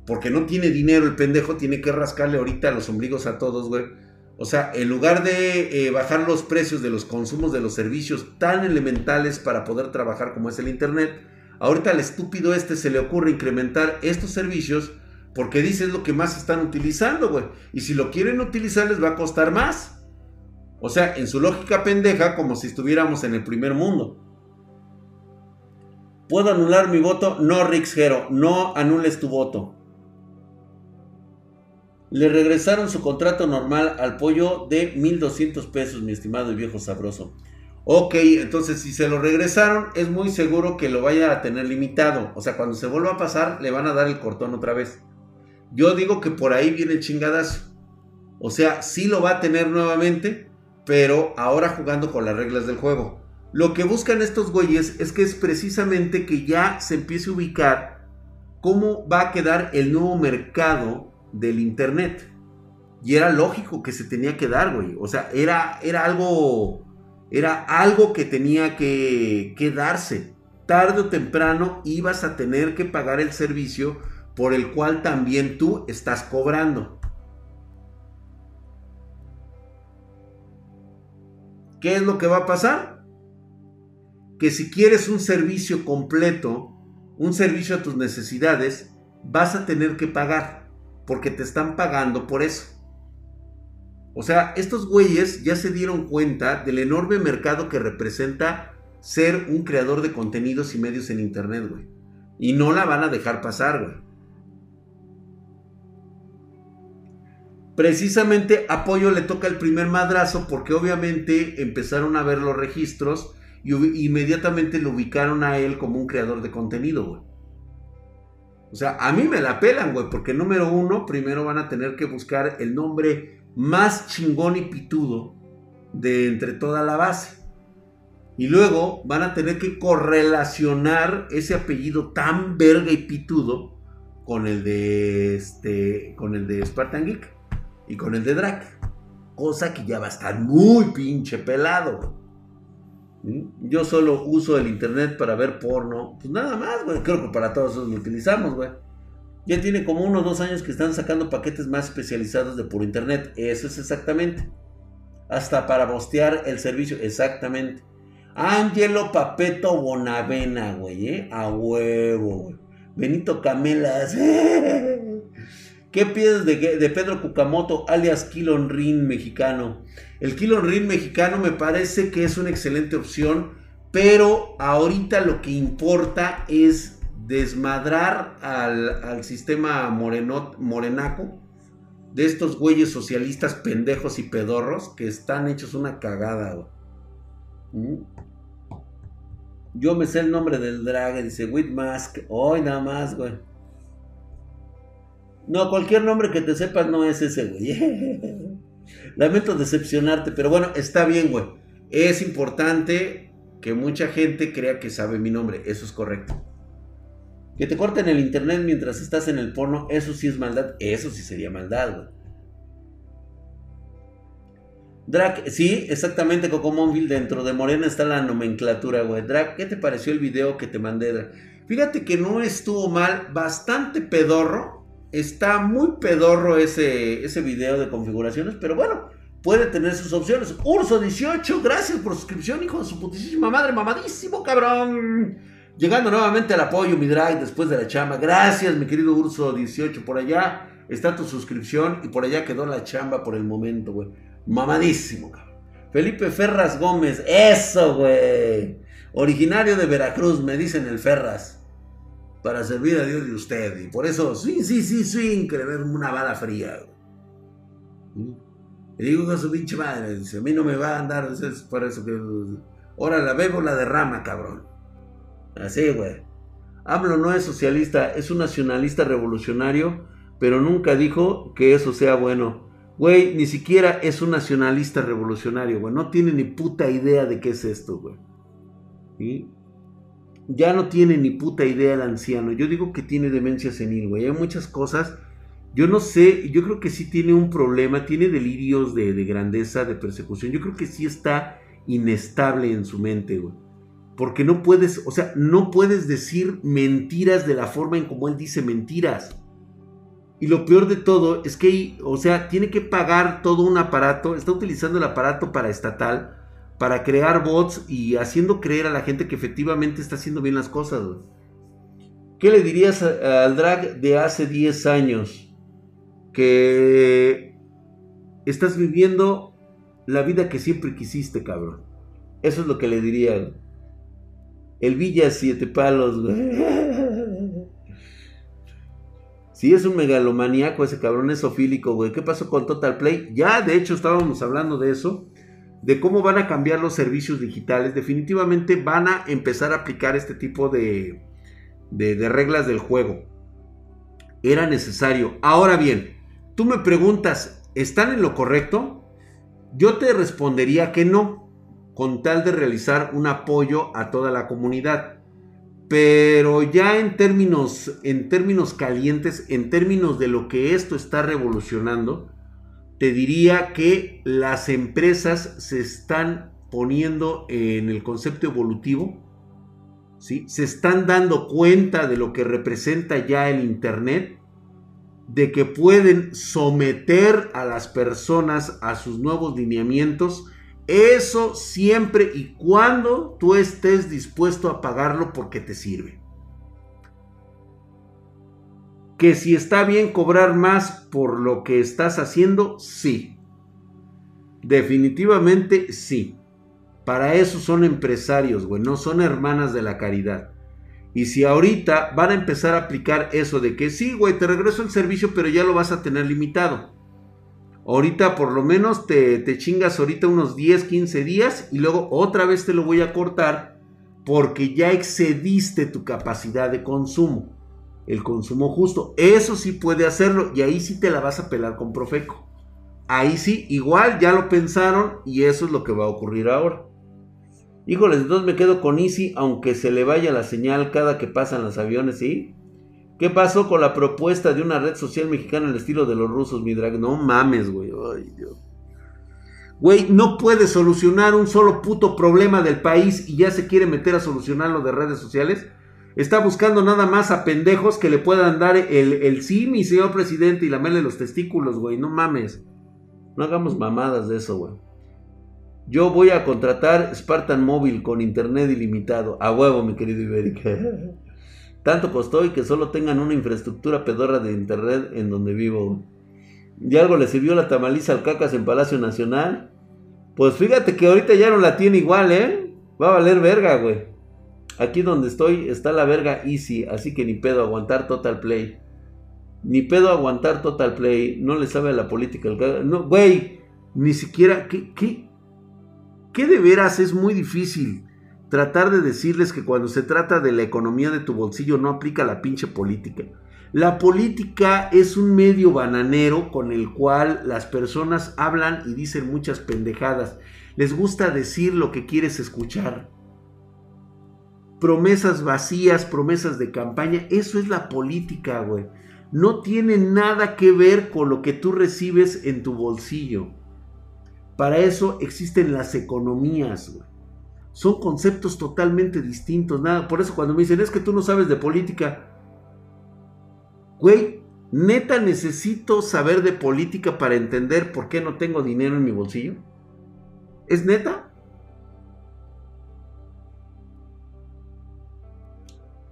porque no tiene dinero el pendejo, tiene que rascarle ahorita los ombligos a todos, güey o sea, en lugar de eh, bajar los precios de los consumos de los servicios tan elementales para poder trabajar como es el Internet, ahorita al estúpido este se le ocurre incrementar estos servicios porque dice es lo que más están utilizando, güey. Y si lo quieren utilizar les va a costar más. O sea, en su lógica pendeja, como si estuviéramos en el primer mundo. ¿Puedo anular mi voto? No, Rixgero, no anules tu voto. Le regresaron su contrato normal al pollo de 1200 pesos, mi estimado y viejo sabroso. Ok, entonces si se lo regresaron, es muy seguro que lo vaya a tener limitado. O sea, cuando se vuelva a pasar, le van a dar el cortón otra vez. Yo digo que por ahí viene el chingadazo. O sea, sí lo va a tener nuevamente, pero ahora jugando con las reglas del juego. Lo que buscan estos güeyes es que es precisamente que ya se empiece a ubicar cómo va a quedar el nuevo mercado del Internet. Y era lógico que se tenía que dar, güey. O sea, era, era algo. Era algo que tenía que, que darse. Tarde o temprano ibas a tener que pagar el servicio por el cual también tú estás cobrando. ¿Qué es lo que va a pasar? Que si quieres un servicio completo, un servicio a tus necesidades, vas a tener que pagar porque te están pagando por eso. O sea, estos güeyes ya se dieron cuenta del enorme mercado que representa ser un creador de contenidos y medios en internet, güey. Y no la van a dejar pasar, güey. Precisamente Apoyo le toca el primer madrazo porque obviamente empezaron a ver los registros y inmediatamente lo ubicaron a él como un creador de contenido, güey. O sea, a mí me la pelan, güey, porque número uno, primero van a tener que buscar el nombre más chingón y pitudo de entre toda la base. Y luego van a tener que correlacionar ese apellido tan verga y pitudo con el de este con el de Spartan Geek y con el de Drac. Cosa que ya va a estar muy pinche pelado. Yo solo uso el internet para ver porno. Pues nada más, güey. Creo que para todos lo utilizamos, güey. Ya tiene como unos dos años que están sacando paquetes más especializados de puro internet. Eso es exactamente. Hasta para bostear el servicio. Exactamente. Angelo Papeto Bonavena, güey, ¿eh? A huevo, güey. Benito Camelas. ¿Qué piensas de, Pedro Cucamoto, alias Kilon Rin mexicano? El Kilon Rin mexicano me parece que es una excelente opción, pero ahorita lo que importa es desmadrar al, sistema morenaco de estos güeyes socialistas pendejos y pedorros que están hechos una cagada. ¿Mm? Yo me sé el nombre del drag, dice Whitmask. Hoy nada más, güey. No, cualquier nombre que te sepas no es ese, güey. Lamento decepcionarte, pero bueno, está bien, güey. Es importante que mucha gente crea que sabe mi nombre. Eso es correcto. Que te corten el internet mientras estás en el porno, eso sí es maldad. Eso sí sería maldad, güey. Drac, sí, exactamente, Cocomóvil. Dentro de Morena está la nomenclatura, güey. Drac, ¿qué te pareció el video que te mandé? Fíjate que no estuvo mal, bastante pedorro. Está muy pedorro ese, ese video de configuraciones, pero bueno, puede tener sus opciones. Urso18, gracias por suscripción, hijo de su putísima madre, mamadísimo, cabrón. Llegando nuevamente al apoyo, mi drag, después de la chamba. Gracias, mi querido Urso18, por allá está tu suscripción y por allá quedó la chamba por el momento, güey. Mamadísimo, cabrón. Felipe Ferras Gómez. Eso, güey. Originario de Veracruz, me dicen el Ferras. Para servir a Dios y usted. Y por eso, sí, sí, sí, sí, que una bala fría. Güey. Y digo con su pinche madre. Dice, a mí no me va a andar. Es por eso que. Ahora la bebo, la derrama, cabrón. Así, güey. AMLO no es socialista, es un nacionalista revolucionario, pero nunca dijo que eso sea bueno. Güey, ni siquiera es un nacionalista revolucionario, güey. No tiene ni puta idea de qué es esto, güey. ¿Sí? Ya no tiene ni puta idea el anciano. Yo digo que tiene demencia senil, güey. Hay muchas cosas. Yo no sé, yo creo que sí tiene un problema, tiene delirios de, de grandeza, de persecución. Yo creo que sí está inestable en su mente, güey. Porque no puedes, o sea, no puedes decir mentiras de la forma en como él dice mentiras. Y lo peor de todo es que, o sea, tiene que pagar todo un aparato, está utilizando el aparato para estatal, para crear bots y haciendo creer a la gente que efectivamente está haciendo bien las cosas. ¿Qué le dirías al drag de hace 10 años? Que estás viviendo la vida que siempre quisiste, cabrón. Eso es lo que le diría. El Villa Siete Palos, güey. Si es un megalomaníaco, ese cabrón es sofílico, güey. ¿Qué pasó con Total Play? Ya, de hecho, estábamos hablando de eso. De cómo van a cambiar los servicios digitales. Definitivamente van a empezar a aplicar este tipo de, de, reglas del juego. Era necesario. Ahora bien, tú me preguntas, ¿están en lo correcto? Yo te respondería que no, con tal de realizar un apoyo a toda la comunidad. Pero ya en términos, en términos calientes, en términos de lo que esto está revolucionando, te diría que las empresas se están poniendo en el concepto evolutivo, ¿sí? se están dando cuenta de lo que representa ya el Internet, de que pueden someter a las personas a sus nuevos lineamientos eso siempre y cuando tú estés dispuesto a pagarlo porque te sirve. Que si está bien cobrar más por lo que estás haciendo, sí. Definitivamente sí. Para eso son empresarios, güey, no son hermanas de la caridad. Y si ahorita van a empezar a aplicar eso de que sí, güey, te regreso el servicio, pero ya lo vas a tener limitado. Ahorita por lo menos te, te chingas ahorita unos 10, 15 días y luego otra vez te lo voy a cortar porque ya excediste tu capacidad de consumo. El consumo justo. Eso sí puede hacerlo y ahí sí te la vas a pelar con Profeco. Ahí sí, igual ya lo pensaron y eso es lo que va a ocurrir ahora. Híjoles, entonces me quedo con Easy aunque se le vaya la señal cada que pasan los aviones, ¿sí? ¿Qué pasó con la propuesta de una red social mexicana al estilo de los rusos, mi drag? No mames, güey. Dios. Güey, no puede solucionar un solo puto problema del país y ya se quiere meter a solucionarlo de redes sociales. Está buscando nada más a pendejos que le puedan dar el, el sí, mi señor presidente, y lamerle los testículos, güey. No mames. No hagamos mamadas de eso, güey. Yo voy a contratar Spartan Móvil con internet ilimitado. A huevo, mi querido Ibérica. Tanto costó y que solo tengan una infraestructura pedorra de internet en donde vivo. ¿Y algo le sirvió la tamaliza al cacas en Palacio Nacional? Pues fíjate que ahorita ya no la tiene igual, ¿eh? Va a valer verga, güey. Aquí donde estoy está la verga easy, así que ni pedo aguantar total play. Ni pedo aguantar total play. No le sabe a la política. No, güey. Ni siquiera. ¿Qué? ¿Qué de veras es muy difícil? tratar de decirles que cuando se trata de la economía de tu bolsillo no aplica la pinche política. La política es un medio bananero con el cual las personas hablan y dicen muchas pendejadas. Les gusta decir lo que quieres escuchar. Promesas vacías, promesas de campaña, eso es la política, güey. No tiene nada que ver con lo que tú recibes en tu bolsillo. Para eso existen las economías, güey. Son conceptos totalmente distintos. Nada, por eso cuando me dicen, es que tú no sabes de política. Güey, neta necesito saber de política para entender por qué no tengo dinero en mi bolsillo. ¿Es neta?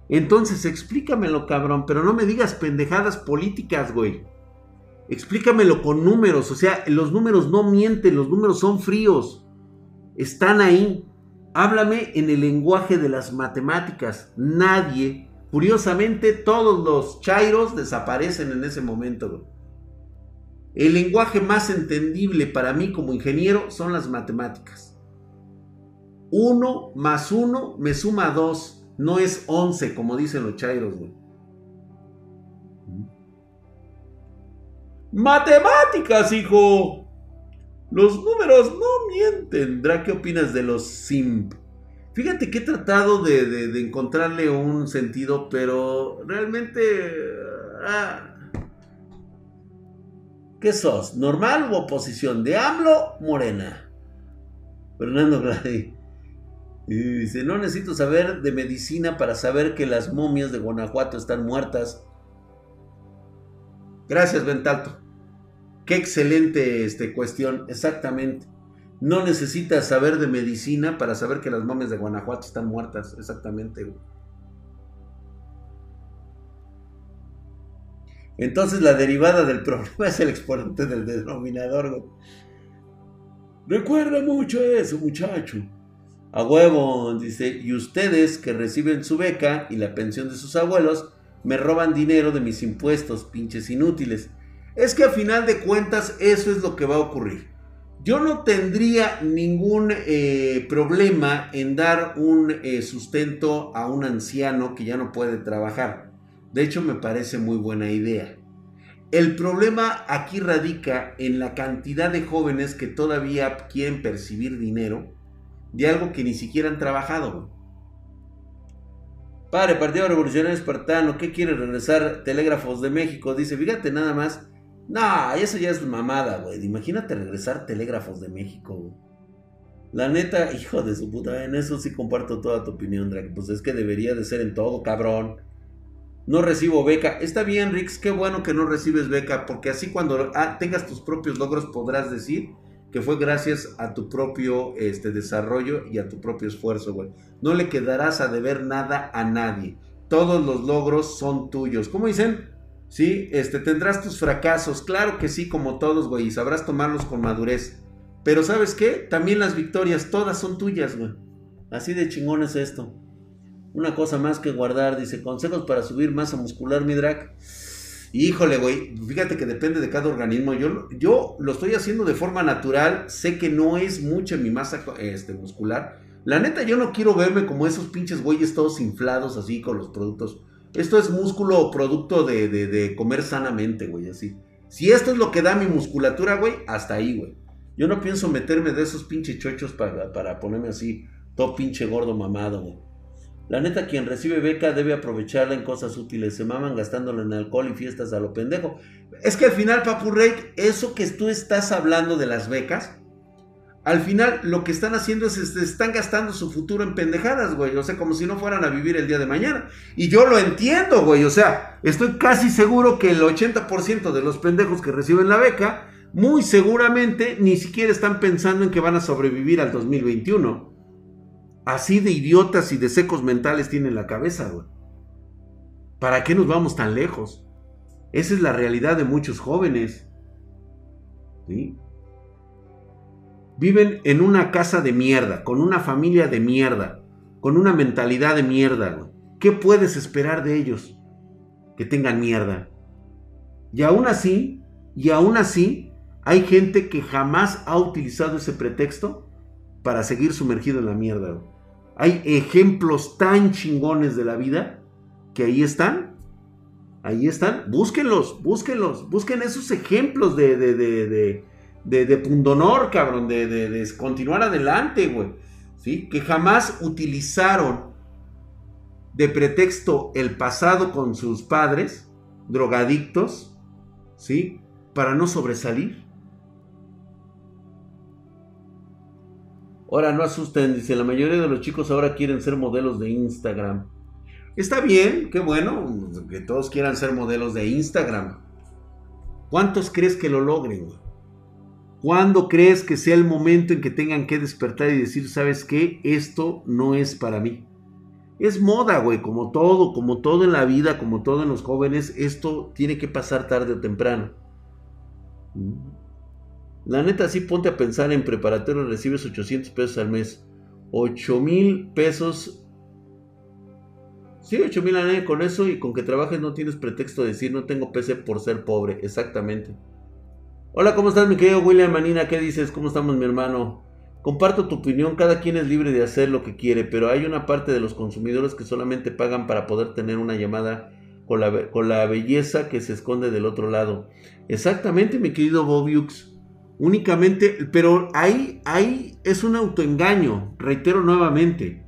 Entonces explícamelo, cabrón, pero no me digas pendejadas políticas, güey. Explícamelo con números, o sea, los números no mienten, los números son fríos. Están ahí. Háblame en el lenguaje de las matemáticas. Nadie, curiosamente, todos los chairos desaparecen en ese momento. El lenguaje más entendible para mí como ingeniero son las matemáticas. Uno más uno me suma dos. No es once como dicen los chairos, Matemáticas, hijo. Los números no mienten. Dra, ¿qué opinas de los simp? Fíjate que he tratado de, encontrarle un sentido, pero realmente... Ah, ¿Qué sos? ¿Normal u oposición? ¿De AMLO? Morena. Fernando Gray. dice, no necesito saber de medicina para saber que las momias de Guanajuato están muertas. Gracias, Ventalto. Qué excelente este, cuestión, exactamente. No necesitas saber de medicina para saber que las momias de Guanajuato están muertas, exactamente. Entonces la derivada del problema es el exponente del denominador. Recuerda mucho eso, muchacho. A huevo, dice, y ustedes que reciben su beca y la pensión de sus abuelos, me roban dinero de mis impuestos, pinches inútiles es que a final de cuentas eso es lo que va a ocurrir. Yo no tendría ningún eh, problema en dar un eh, sustento a un anciano que ya no puede trabajar. De hecho, me parece muy buena idea. El problema aquí radica en la cantidad de jóvenes que todavía quieren percibir dinero de algo que ni siquiera han trabajado. Padre, Partido Revolucionario Espartano, ¿qué quiere regresar Telégrafos de México? Dice, fíjate nada más no, eso ya es mamada, güey. Imagínate regresar Telégrafos de México, La neta, hijo de su puta, en eso sí comparto toda tu opinión, Drake. Pues es que debería de ser en todo, cabrón. No recibo beca. Está bien, Rix, qué bueno que no recibes beca, porque así cuando ah, tengas tus propios logros podrás decir que fue gracias a tu propio este, desarrollo y a tu propio esfuerzo, güey. No le quedarás a deber nada a nadie. Todos los logros son tuyos. ¿Cómo dicen? ¿sí? Este, tendrás tus fracasos, claro que sí, como todos, güey, y sabrás tomarlos con madurez. Pero ¿sabes qué? También las victorias, todas son tuyas, güey. Así de chingón es esto. Una cosa más que guardar, dice, consejos para subir masa muscular, mi drag. Híjole, güey, fíjate que depende de cada organismo. Yo, yo lo estoy haciendo de forma natural, sé que no es mucha mi masa este, muscular. La neta, yo no quiero verme como esos pinches güeyes todos inflados así con los productos. Esto es músculo producto de, de, comer sanamente, güey, así. Si esto es lo que da mi musculatura, güey, hasta ahí, güey. Yo no pienso meterme de esos pinches chochos para, para ponerme así, todo pinche gordo mamado, güey. La neta, quien recibe beca debe aprovecharla en cosas útiles. Se maman gastándolo en alcohol y fiestas a lo pendejo. Es que al final, Papu Rey, eso que tú estás hablando de las becas, al final lo que están haciendo es, este, están gastando su futuro en pendejadas, güey. O sea, como si no fueran a vivir el día de mañana. Y yo lo entiendo, güey. O sea, estoy casi seguro que el 80% de los pendejos que reciben la beca, muy seguramente ni siquiera están pensando en que van a sobrevivir al 2021. Así de idiotas y de secos mentales tienen la cabeza, güey. ¿Para qué nos vamos tan lejos? Esa es la realidad de muchos jóvenes. Viven en una casa de mierda, con una familia de mierda, con una mentalidad de mierda, güey. ¿Qué puedes esperar de ellos? Que tengan mierda. Y aún así, y aún así, hay gente que jamás ha utilizado ese pretexto para seguir sumergido en la mierda. Güey. Hay ejemplos tan chingones de la vida que ahí están. Ahí están. Búsquenlos, búsquenlos. Busquen esos ejemplos de, de, de, de, de pundonor, cabrón. De, continuar adelante, güey. ¿Sí? Que jamás utilizaron de pretexto el pasado con sus padres, drogadictos, ¿sí? Para no sobresalir. Ahora no asusten, dice, la mayoría de los chicos ahora quieren ser modelos de Instagram. Está bien, qué bueno, que todos quieran ser modelos de Instagram. ¿Cuántos crees que lo logren? ¿Cuándo crees que sea el momento en que tengan que despertar y decir, sabes qué, esto no es para mí? Es moda, güey, como todo, como todo en la vida, como todo en los jóvenes, esto tiene que pasar tarde o temprano. La neta, sí ponte a pensar en preparatorio, recibes 800 pesos al mes. 8 mil pesos. Sí, 8 mil al año con eso y con que trabajes no tienes pretexto de decir no tengo PC por ser pobre. Exactamente. Hola, ¿cómo estás mi querido William Manina? ¿Qué dices? ¿Cómo estamos mi hermano? Comparto tu opinión, cada quien es libre de hacer lo que quiere, pero hay una parte de los consumidores que solamente pagan para poder tener una llamada con la, con la belleza que se esconde del otro lado. Exactamente, mi querido Bobiux. Únicamente, pero ahí, ahí es un autoengaño, reitero nuevamente.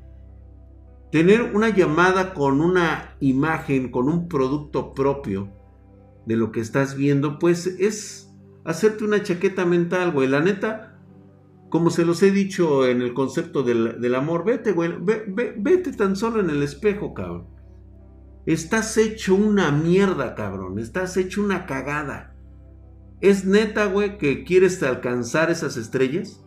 Tener una llamada con una imagen, con un producto propio de lo que estás viendo, pues es hacerte una chaqueta mental, güey. La neta, como se los he dicho en el concepto del, amor, vete, güey, vete tan solo en el espejo, cabrón. Estás hecho una mierda, cabrón. Estás hecho una cagada. ¿Es neta, güey, que quieres alcanzar esas estrellas?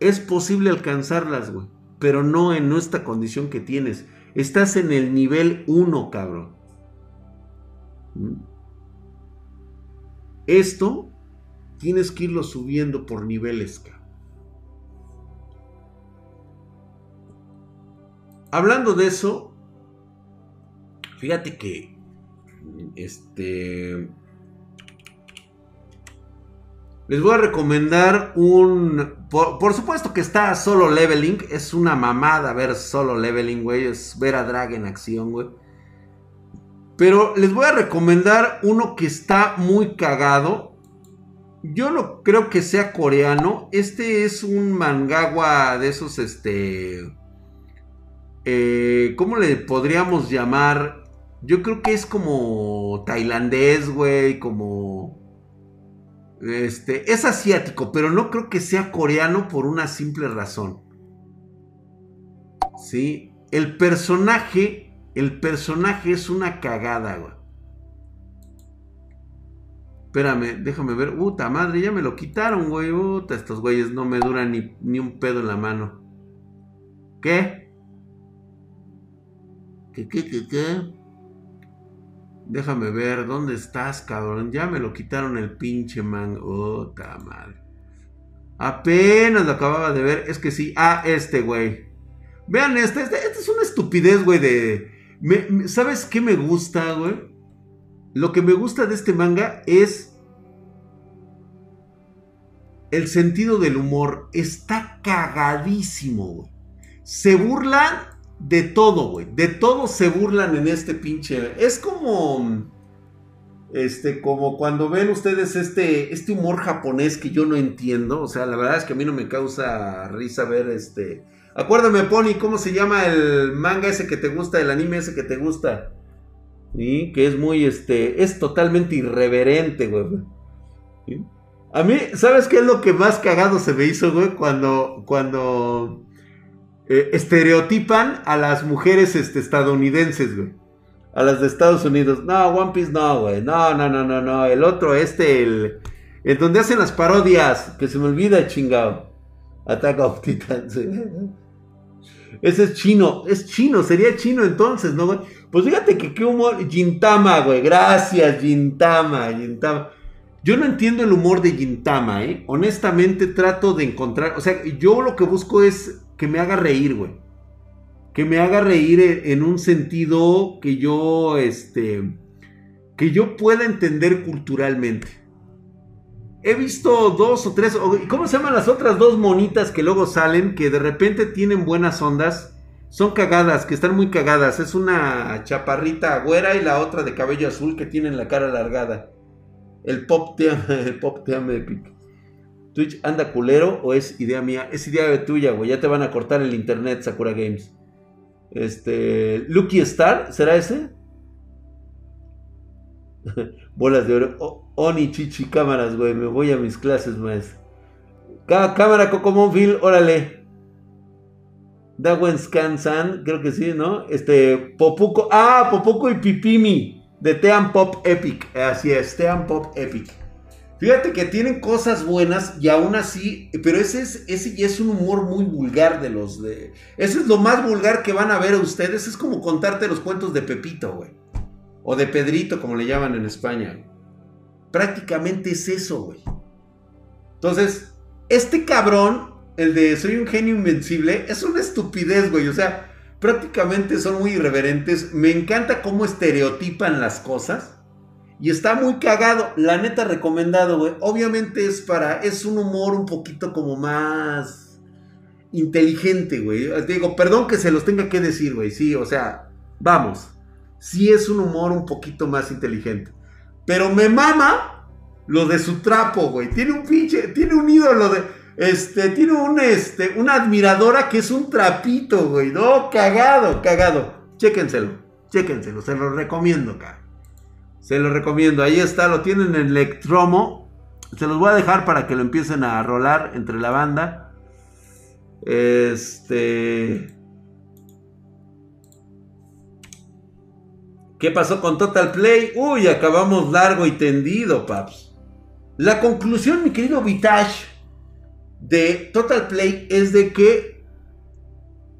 Es posible alcanzarlas, güey, pero no en esta condición que tienes. Estás en el nivel 1, cabrón. ¿Mm? Esto tienes que irlo subiendo por niveles, cabrón. Hablando de eso, fíjate que este les voy a recomendar un... Por, supuesto que está solo leveling. Es una mamada ver solo leveling, güey. Es ver a Drag en acción, güey. Pero les voy a recomendar uno que está muy cagado. Yo no creo que sea coreano. Este es un mangawa de esos, este... Eh, ¿Cómo le podríamos llamar? Yo creo que es como tailandés, güey. Como este, es asiático, pero no creo que sea coreano por una simple razón. ¿Sí? El personaje, el personaje es una cagada, güey. Espérame, déjame ver. Puta madre, ya me lo quitaron, güey. Puta, estos güeyes no me duran ni, ni un pedo en la mano. ¿Qué? ¿Qué, qué, qué, qué? Déjame ver, ¿dónde estás, cabrón? Ya me lo quitaron el pinche man. Oh, madre. Apenas lo acababa de ver. Es que sí. Ah, este, güey. Vean este. Este, este es una estupidez, güey, de... ¿Sabes qué me gusta, güey? lo que me gusta de este manga es el sentido del humor. Está cagadísimo, güey. Se burlan de todo, güey. De todo se burlan en este pinche. Es como. Este, como cuando ven ustedes este, este humor japonés que yo no entiendo. O sea, la verdad es que a mí no me causa risa ver este. Acuérdame, Pony, ¿cómo se llama el manga ese que te gusta, el anime ese que te gusta? ¿Sí? Que es muy, este, es totalmente irreverente, güey. A mí, ¿sabes qué es lo que más cagado se me hizo, güey? Cuando, cuando eh, estereotipan a las mujeres este, estadounidenses, güey. A las de Estados Unidos. No, One Piece no, güey. No, no, no, no, no. El otro, este, el, el donde hacen las parodias. Que se me olvida, chingado. Attack of Titans. Ese es chino. Es chino. Sería chino entonces, ¿no, güey? Pues fíjate que qué humor. Gintama, güey. Gracias, Gintama. Gintama. Yo no entiendo el humor de Gintama, ¿eh? Honestamente trato de encontrar. O sea, yo lo que busco es que me haga reír, güey. Que me haga reír en un sentido que yo, este, que yo pueda entender culturalmente. He visto dos o tres, ¿cómo se llaman las otras dos monitas que luego salen, que de repente tienen buenas ondas? Son cagadas, que están muy cagadas. Es una chaparrita güera y la otra de cabello azul que tienen la cara alargada. El pop te el pop te. Twitch anda culero o es idea mía? Es idea tuya, güey. Ya te van a cortar el internet, Sakura Games. Este. Lucky Star, ¿será ese? Bolas de oro. Oni, chichi, cámaras, güey. Me voy a mis clases, maestro. cámara Cocomonville, órale. Dawen Scan creo que sí, ¿no? Este, Popuco. Ah, Popuco y Pipimi. De Team Pop Epic. Así es, Team Pop Epic. Fíjate que tienen cosas buenas y aún así, pero ese es, ese es un humor muy vulgar de los de... Ese es lo más vulgar que van a ver a ustedes. Es como contarte los cuentos de Pepito, güey. O de Pedrito, como le llaman en España. Prácticamente es eso, güey. Entonces, este cabrón, el de soy un genio invencible, es una estupidez, güey. O sea, prácticamente son muy irreverentes. Me encanta cómo estereotipan las cosas. Y está muy cagado. La neta recomendado, güey. Obviamente es para. Es un humor un poquito como más. Inteligente, güey. Digo, perdón que se los tenga que decir, güey. Sí, o sea, vamos. Sí es un humor un poquito más inteligente. Pero me mama lo de su trapo, güey. Tiene un pinche. Tiene un ídolo de. Este, tiene un, este, una admiradora que es un trapito, güey. No, cagado, cagado. Chéquenselo, chéquenselo, se lo recomiendo, cara. Se lo recomiendo. Ahí está, lo tienen en Electromo. Se los voy a dejar para que lo empiecen a rolar entre la banda. Este. ¿Qué pasó con Total Play? Uy, acabamos largo y tendido, paps. La conclusión, mi querido Vitash, de Total Play es de que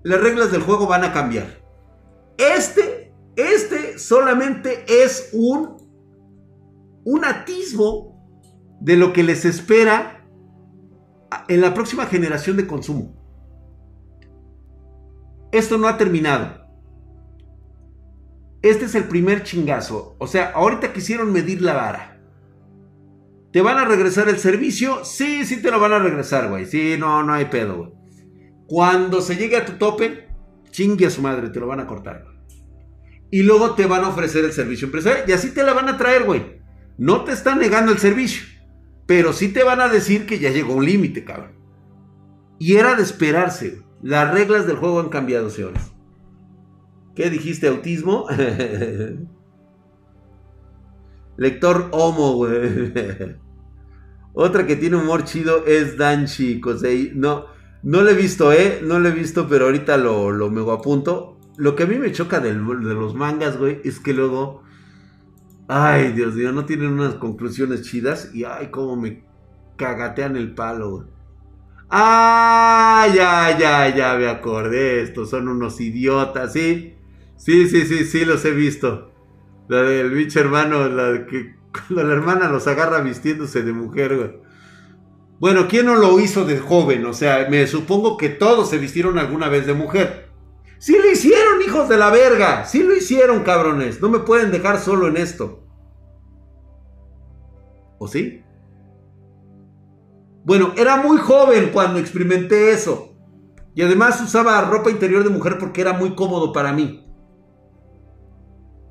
las reglas del juego van a cambiar. Este, este solamente es un un atisbo de lo que les espera en la próxima generación de consumo. Esto no ha terminado. Este es el primer chingazo. O sea, ahorita quisieron medir la vara. ¿Te van a regresar el servicio? Sí, sí te lo van a regresar, güey. Sí, no, no hay pedo, güey. Cuando se llegue a tu tope, chingue a su madre, te lo van a cortar. Y luego te van a ofrecer el servicio empresarial. Y así te la van a traer, güey. No te están negando el servicio, pero sí te van a decir que ya llegó un límite, cabrón. Y era de esperarse. Las reglas del juego han cambiado, señores. ¿Qué dijiste, autismo? Lector Homo, güey. Otra que tiene humor chido es Danchi Kosei. No, no lo he visto, ¿eh? No lo he visto, pero ahorita lo, lo me apunto. Lo que a mí me choca de los mangas, güey, es que luego Ay, Dios mío, no tienen unas conclusiones chidas y ay, cómo me cagatean el palo. Ah, ya, ya, ya me acordé. Estos son unos idiotas, ¿sí? Sí, sí, sí, sí, los he visto. La del bicho hermano, la que la hermana los agarra vistiéndose de mujer, güey. Bueno, ¿quién no lo hizo de joven? O sea, me supongo que todos se vistieron alguna vez de mujer. Sí lo hicieron, hijos de la verga. Sí lo hicieron, cabrones. No me pueden dejar solo en esto. ¿O sí? Bueno, era muy joven cuando experimenté eso. Y además usaba ropa interior de mujer porque era muy cómodo para mí.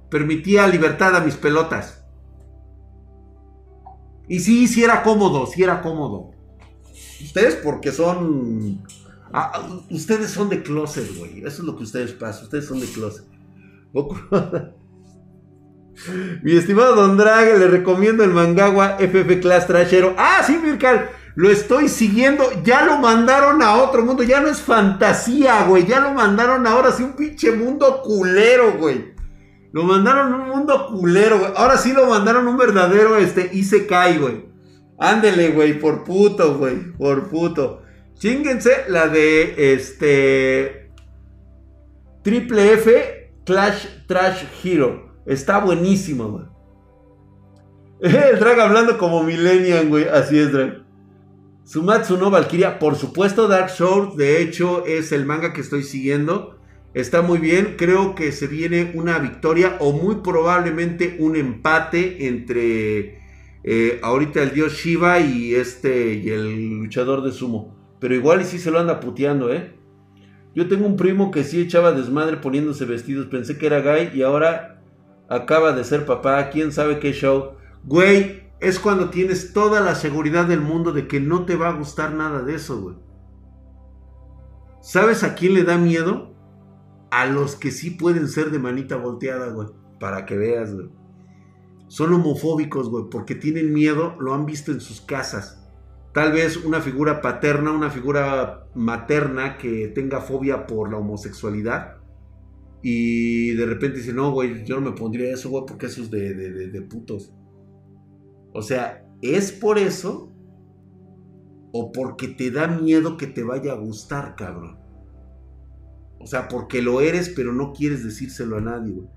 Permitía libertad a mis pelotas. Y sí, sí era cómodo, sí era cómodo. Ustedes porque son... Ah, ustedes son de closet, güey. Eso es lo que ustedes pasan. Ustedes son de closet. Mi estimado Don Drag, le recomiendo el Mangawa FF Class Trashero. Ah, sí, Mirkal. Lo estoy siguiendo. Ya lo mandaron a otro mundo. Ya no es fantasía, güey. Ya lo mandaron ahora sí un pinche mundo culero, güey. Lo mandaron a un mundo culero, güey. Ahora sí lo mandaron un verdadero este Isekai, güey. Ándele, güey, por puto, güey. Por puto. Chinguense la de este. Triple F Clash Trash Hero. Está buenísimo, güey. El drag hablando como Millennium, güey. Así es, drag. Sumatsu no Valkyria, por supuesto Dark Souls, de hecho es el manga que estoy siguiendo. Está muy bien, creo que se viene una victoria o muy probablemente un empate entre eh, ahorita el dios Shiva y este y el luchador de sumo. Pero igual y sí se lo anda puteando, ¿eh? Yo tengo un primo que sí echaba desmadre poniéndose vestidos, pensé que era gay y ahora acaba de ser papá, quién sabe qué show. Güey, es cuando tienes toda la seguridad del mundo de que no te va a gustar nada de eso, güey. ¿Sabes a quién le da miedo? A los que sí pueden ser de manita volteada, güey. Para que veas, güey. Son homofóbicos, güey, porque tienen miedo, lo han visto en sus casas. Tal vez una figura paterna, una figura materna que tenga fobia por la homosexualidad. Y de repente dice, no, güey, yo no me pondría eso, güey, porque eso es de, de, de putos. O sea, ¿es por eso? ¿O porque te da miedo que te vaya a gustar, cabrón? O sea, porque lo eres, pero no quieres decírselo a nadie, güey.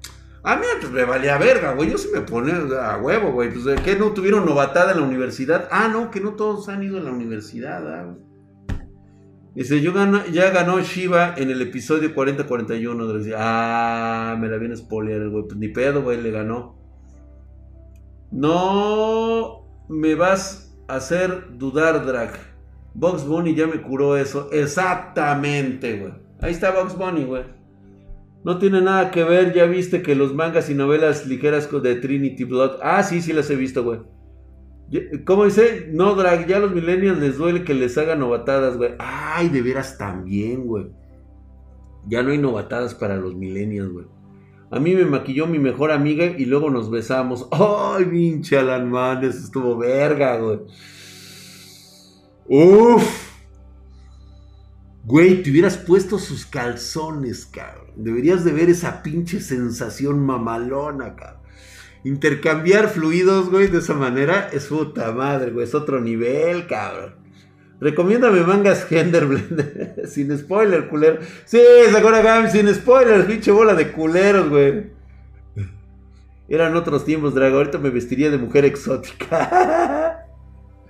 A mí pues, me valía verga, güey. Yo sí me pone a huevo, güey. Pues, ¿qué no tuvieron novatada en la universidad? Ah, no, que no todos han ido a la universidad, ah, Dice, yo ya ganó Shiva en el episodio 40-41. Ah, me la viene a spoiler, güey. Pues ni pedo, güey, le ganó. No me vas a hacer dudar, Drag. Box Bunny ya me curó eso. Exactamente, güey. Ahí está Box Bunny, güey. No tiene nada que ver, ya viste que los mangas y novelas ligeras de Trinity Blood. Ah, sí, sí las he visto, güey. ¿Cómo dice? No, Drag, ya a los millennials les duele que les hagan novatadas, güey. Ay, de veras también, güey. Ya no hay novatadas para los millennials, güey. A mí me maquilló mi mejor amiga y luego nos besamos. ¡Ay, pinche Alan! Eso estuvo verga, güey. ¡Uf! Güey, te hubieras puesto sus calzones, cabrón. Deberías de ver esa pinche sensación mamalona. Intercambiar fluidos, güey, de esa manera es puta madre, güey. Es otro nivel, cabrón. Recomiéndame mangas Genderblend. sin spoiler, culero. Sí, Sakura Gam, sin spoilers, pinche bola de culeros, güey. Eran otros tiempos, Drago. Ahorita me vestiría de mujer exótica.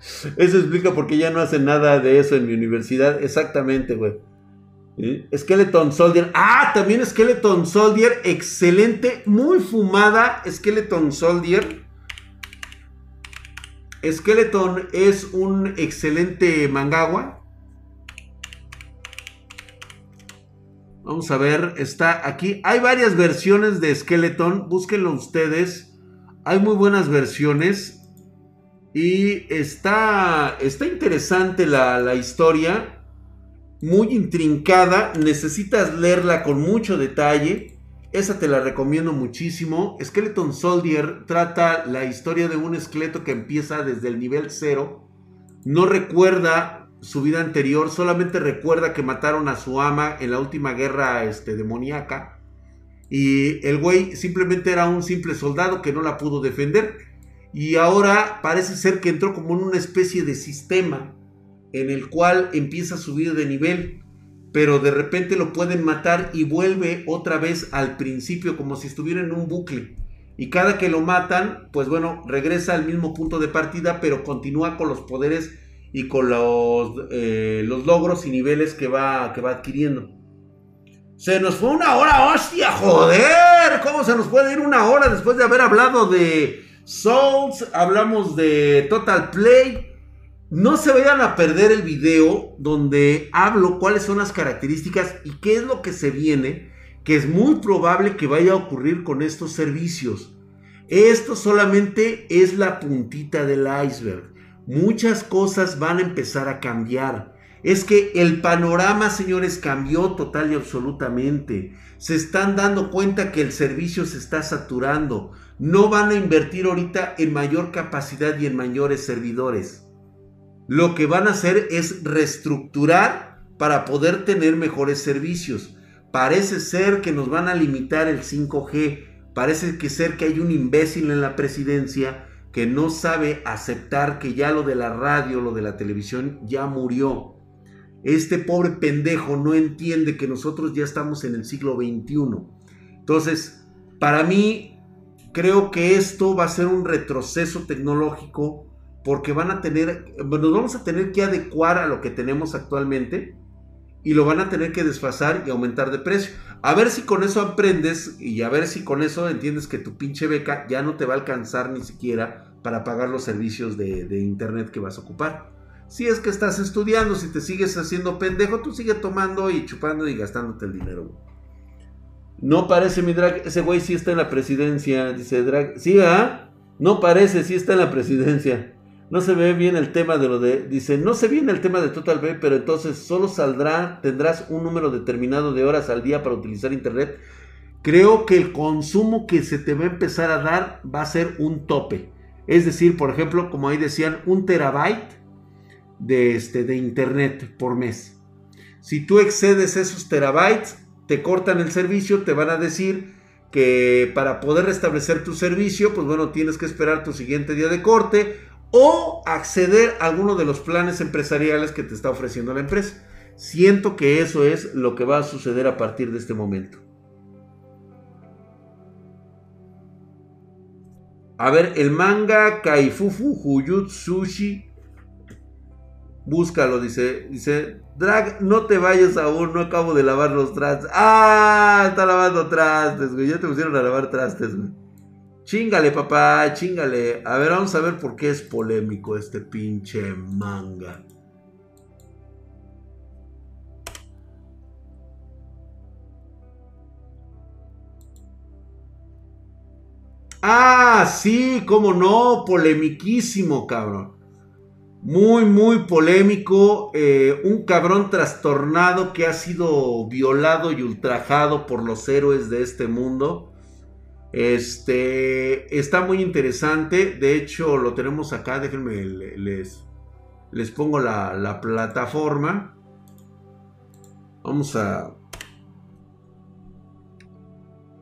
Eso explica por qué ya no hacen nada de eso en mi universidad. Exactamente, güey. Skeleton Soldier. Ah, también Skeleton Soldier. Excelente. Muy fumada. Skeleton Soldier. Skeleton es un excelente mangawa. Vamos a ver, está aquí. Hay varias versiones de Skeleton, búsquenlo ustedes. Hay muy buenas versiones. Y está, está interesante la, la historia. Muy intrincada. Necesitas leerla con mucho detalle. Esa te la recomiendo muchísimo. Skeleton Soldier trata la historia de un esqueleto que empieza desde el nivel 0. No recuerda su vida anterior, solamente recuerda que mataron a su ama en la última guerra este, demoníaca. Y el güey simplemente era un simple soldado que no la pudo defender. Y ahora parece ser que entró como en una especie de sistema en el cual empieza a subir de nivel pero de repente lo pueden matar y vuelve otra vez al principio como si estuviera en un bucle. Y cada que lo matan, pues bueno, regresa al mismo punto de partida, pero continúa con los poderes y con los, eh, los logros y niveles que va, que va adquiriendo. Se nos fue una hora, hostia, joder. ¿Cómo se nos puede ir una hora después de haber hablado de Souls, hablamos de Total Play. No se vayan a perder el video donde hablo cuáles son las características y qué es lo que se viene, que es muy probable que vaya a ocurrir con estos servicios. Esto solamente es la puntita del iceberg. Muchas cosas van a empezar a cambiar. Es que el panorama, señores, cambió total y absolutamente. Se están dando cuenta que el servicio se está saturando. No van a invertir ahorita en mayor capacidad y en mayores servidores. Lo que van a hacer es reestructurar para poder tener mejores servicios. Parece ser que nos van a limitar el 5G. Parece que ser que hay un imbécil en la presidencia que no sabe aceptar que ya lo de la radio, lo de la televisión ya murió. Este pobre pendejo no entiende que nosotros ya estamos en el siglo XXI. Entonces, para mí, creo que esto va a ser un retroceso tecnológico porque van a tener, nos vamos a tener que adecuar a lo que tenemos actualmente y lo van a tener que desfasar y aumentar de precio. A ver si con eso aprendes y a ver si con eso entiendes que tu pinche beca ya no te va a alcanzar ni siquiera para pagar los servicios de, internet que vas a ocupar. Si es que estás estudiando, si te sigues haciendo pendejo, tú sigue tomando y chupando y gastándote el dinero. No parece mi drag, ese güey sí está en la presidencia, dice drag. Sí, ¿ah? No parece, sí está en la presidencia. No se ve bien el tema de lo de, dice, no se ve bien el tema de Total B, pero entonces solo saldrá, tendrás un número determinado de horas al día para utilizar internet. Creo que el consumo que se te va a empezar a dar va a ser un tope. Es decir, por ejemplo, como ahí decían, un terabyte de, este, de internet por mes. Si tú excedes esos terabytes, te cortan el servicio, te van a decir que para poder restablecer tu servicio, pues bueno, tienes que esperar tu siguiente día de corte o acceder a alguno de los planes empresariales que te está ofreciendo la empresa. Siento que eso es lo que va a suceder a partir de este momento. A ver, el manga Kaifufu Huyutsushi Búscalo, dice. Dice, Drag, no te vayas aún, no acabo de lavar los trastes. ¡Ah! Está lavando trastes, güey. Ya te pusieron a lavar trastes, güey. Chingale, papá, chingale. A ver, vamos a ver por qué es polémico este pinche manga. Ah, sí, cómo no, polemiquísimo, cabrón. Muy, muy polémico. Eh, un cabrón trastornado que ha sido violado y ultrajado por los héroes de este mundo. Este está muy interesante. De hecho, lo tenemos acá. Déjenme, les, les pongo la, plataforma. Vamos a.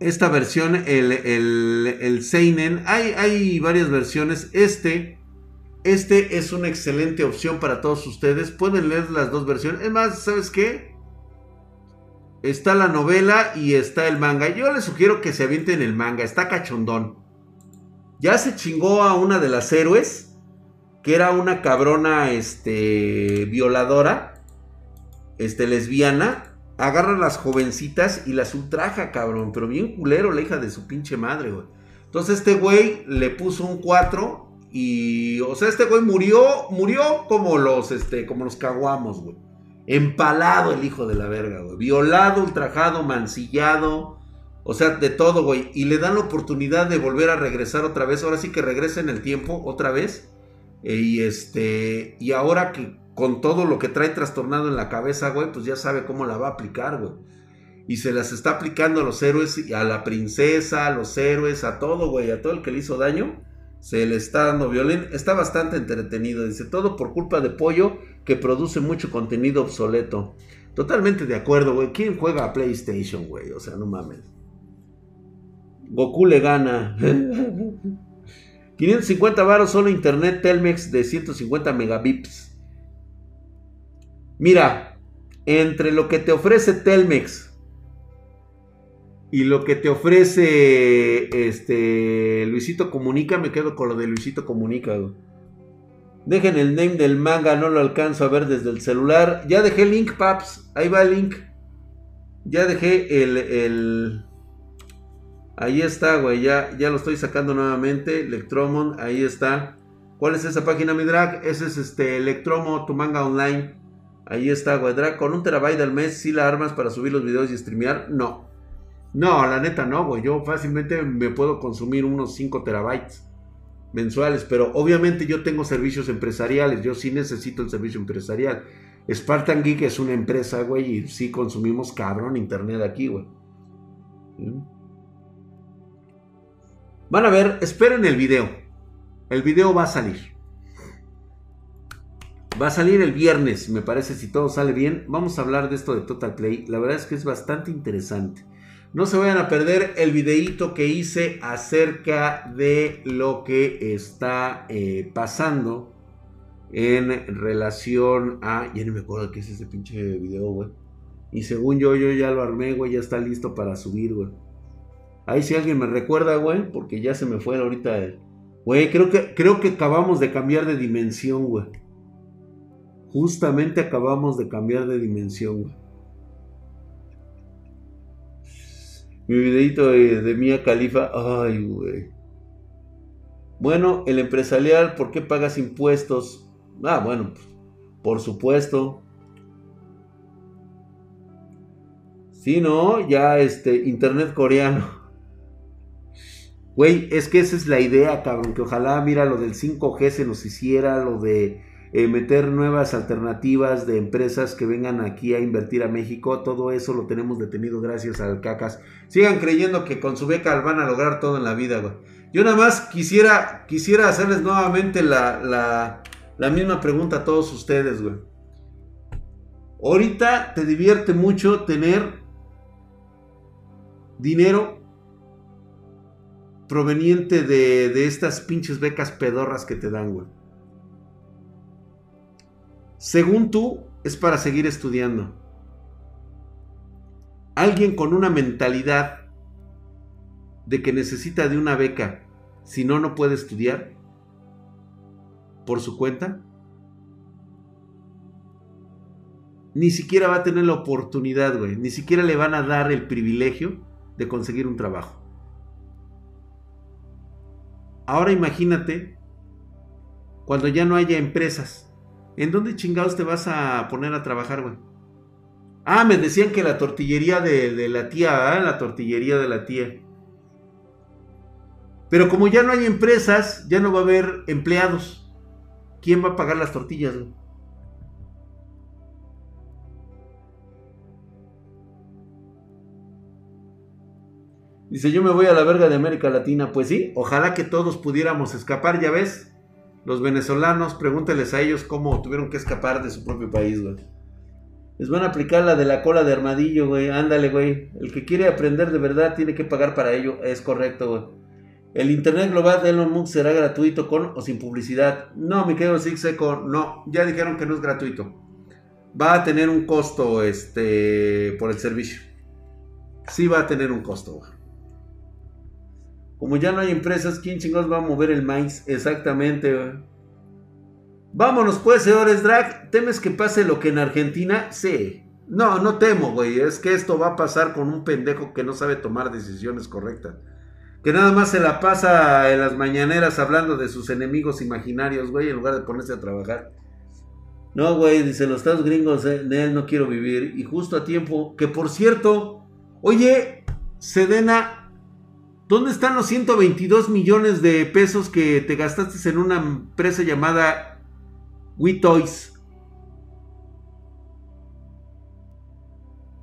Esta versión, el, el, el Seinen. Hay, hay varias versiones. Este este es una excelente opción para todos ustedes. Pueden leer las dos versiones. Es más, ¿sabes qué? Está la novela y está el manga. Yo les sugiero que se avienten el manga. Está cachondón. Ya se chingó a una de las héroes. Que era una cabrona este, violadora. Este, lesbiana. Agarra a las jovencitas y las ultraja, cabrón. Pero bien culero, la hija de su pinche madre, güey. Entonces este güey le puso un 4 y, o sea, este güey murió, murió como los, este, como los caguamos, güey. Empalado el hijo de la verga, güey. Violado, ultrajado, mancillado. O sea, de todo, güey. Y le dan la oportunidad de volver a regresar otra vez. Ahora sí que regresa en el tiempo otra vez. E, y este, y ahora que con todo lo que trae trastornado en la cabeza, güey, pues ya sabe cómo la va a aplicar, güey. Y se las está aplicando a los héroes, a la princesa, a los héroes, a todo, güey, a todo el que le hizo daño se le está dando violín. Está bastante entretenido. Dice, todo por culpa de Pollo que produce mucho contenido obsoleto. Totalmente de acuerdo, güey. ¿Quién juega a PlayStation, güey? O sea, no mames. Goku le gana. 550 varos solo internet Telmex de 150 megabits. Mira, entre lo que te ofrece Telmex y lo que te ofrece este Luisito Comunica, me quedo con lo de Luisito Comunica. Dejen el name del manga, no lo alcanzo a ver desde el celular. Ya dejé el link, paps. Ahí va el link. Ya dejé el, el, Ahí está, güey. Ya, ya lo estoy sacando nuevamente. Electromon, ahí está. ¿Cuál es esa página, mi drag? Ese es este Electromo, tu manga online. Ahí está, güey. Drag, con un terabyte al mes, ¿sí la armas para subir los videos y streamear? No. No, la neta no, güey. Yo fácilmente me puedo consumir unos 5 terabytes mensuales, pero obviamente yo tengo servicios empresariales. Yo sí necesito el servicio empresarial. Spartan Geek es una empresa, güey, y sí consumimos cabrón internet aquí, güey. Van a ver, esperen el video. El video va a salir. Va a salir el viernes, me parece, si todo sale bien. Vamos a hablar de esto de Total Play. La verdad es que es bastante interesante. No se vayan a perder el videíto que hice acerca de lo que está eh, pasando en relación a... Ya no me acuerdo qué es ese pinche video, güey. Y según yo, yo ya lo armé, güey. Ya está listo para subir, güey. Ahí si alguien me recuerda, güey. Porque ya se me fue ahorita el... Güey, creo que, creo que acabamos de cambiar de dimensión, güey. Justamente acabamos de cambiar de dimensión, güey. Mi videito de, Mía Califa. Ay, güey. Bueno, el empresarial, ¿por qué pagas impuestos? Ah, bueno, por supuesto. Sí, ¿no? Ya este, internet coreano. Güey, es que esa es la idea, cabrón, que ojalá, mira, lo del 5G se nos hiciera, lo de eh, meter nuevas alternativas de empresas que vengan aquí a invertir a México, todo eso lo tenemos detenido gracias al CACAS. Sigan creyendo que con su beca van a lograr todo en la vida, güey. Yo nada más quisiera, quisiera hacerles nuevamente la, la, la misma pregunta a todos ustedes, güey. Ahorita te divierte mucho tener dinero proveniente de, estas pinches becas pedorras que te dan, güey. Según tú, es para seguir estudiando. Alguien con una mentalidad de que necesita de una beca, si no, no puede estudiar por su cuenta, ni siquiera va a tener la oportunidad, güey. Ni siquiera le van a dar el privilegio de conseguir un trabajo. Ahora imagínate cuando ya no haya empresas. ¿En dónde chingados te vas a poner a trabajar, güey? Ah, me decían que la tortillería de, la tía, ¿eh? la tortillería de la tía. Pero como ya no hay empresas, ya no va a haber empleados. ¿Quién va a pagar las tortillas, güey? Dice, yo me voy a la verga de América Latina. Pues sí, ojalá que todos pudiéramos escapar, ya ves. Los venezolanos, pregúnteles a ellos cómo tuvieron que escapar de su propio país, güey. Les van a aplicar la de la cola de armadillo, güey. Ándale, güey. El que quiere aprender de verdad tiene que pagar para ello. Es correcto, güey. El Internet global de Elon Musk será gratuito con o sin publicidad. No, mi querido Seco, no. Ya dijeron que no es gratuito. Va a tener un costo, este, por el servicio. Sí va a tener un costo, güey. Como ya no hay empresas, ¿quién chingados va a mover el maíz? Exactamente, Vámonos pues, señores drag. ¿Temes que pase lo que en Argentina? Sí. No, no temo, güey. Es que esto va a pasar con un pendejo que no sabe tomar decisiones correctas. Que nada más se la pasa en las mañaneras hablando de sus enemigos imaginarios, güey, en lugar de ponerse a trabajar. No, güey, dice los Estados gringos, eh, no quiero vivir. Y justo a tiempo, que por cierto, oye, Sedena, ¿Dónde están los 122 millones de pesos que te gastaste en una empresa llamada WeToys?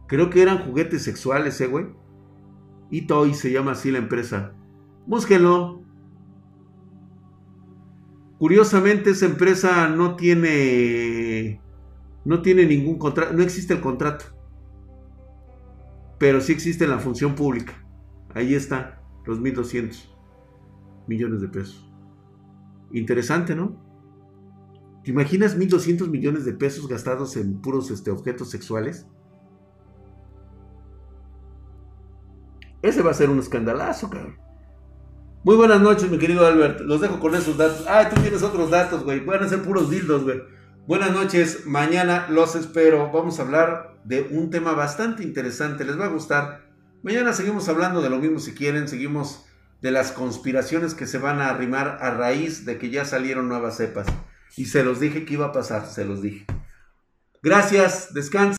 Creo que eran juguetes sexuales, ¿eh, güey? E-Toys se llama así la empresa. Búsquenlo. Curiosamente, esa empresa no tiene. No tiene ningún contrato. No existe el contrato. Pero sí existe la función pública. Ahí está los 1.200 millones de pesos. Interesante, ¿no? ¿Te imaginas 1.200 millones de pesos gastados en puros este, objetos sexuales? Ese va a ser un escandalazo, cabrón. Muy buenas noches, mi querido Albert. Los dejo con esos datos. Ah, tú tienes otros datos, güey. Van a ser puros dildos, güey. Buenas noches. Mañana los espero. Vamos a hablar de un tema bastante interesante. Les va a gustar. Mañana seguimos hablando de lo mismo si quieren, seguimos de las conspiraciones que se van a arrimar a raíz de que ya salieron nuevas cepas. Y se los dije que iba a pasar, se los dije. Gracias, descansen.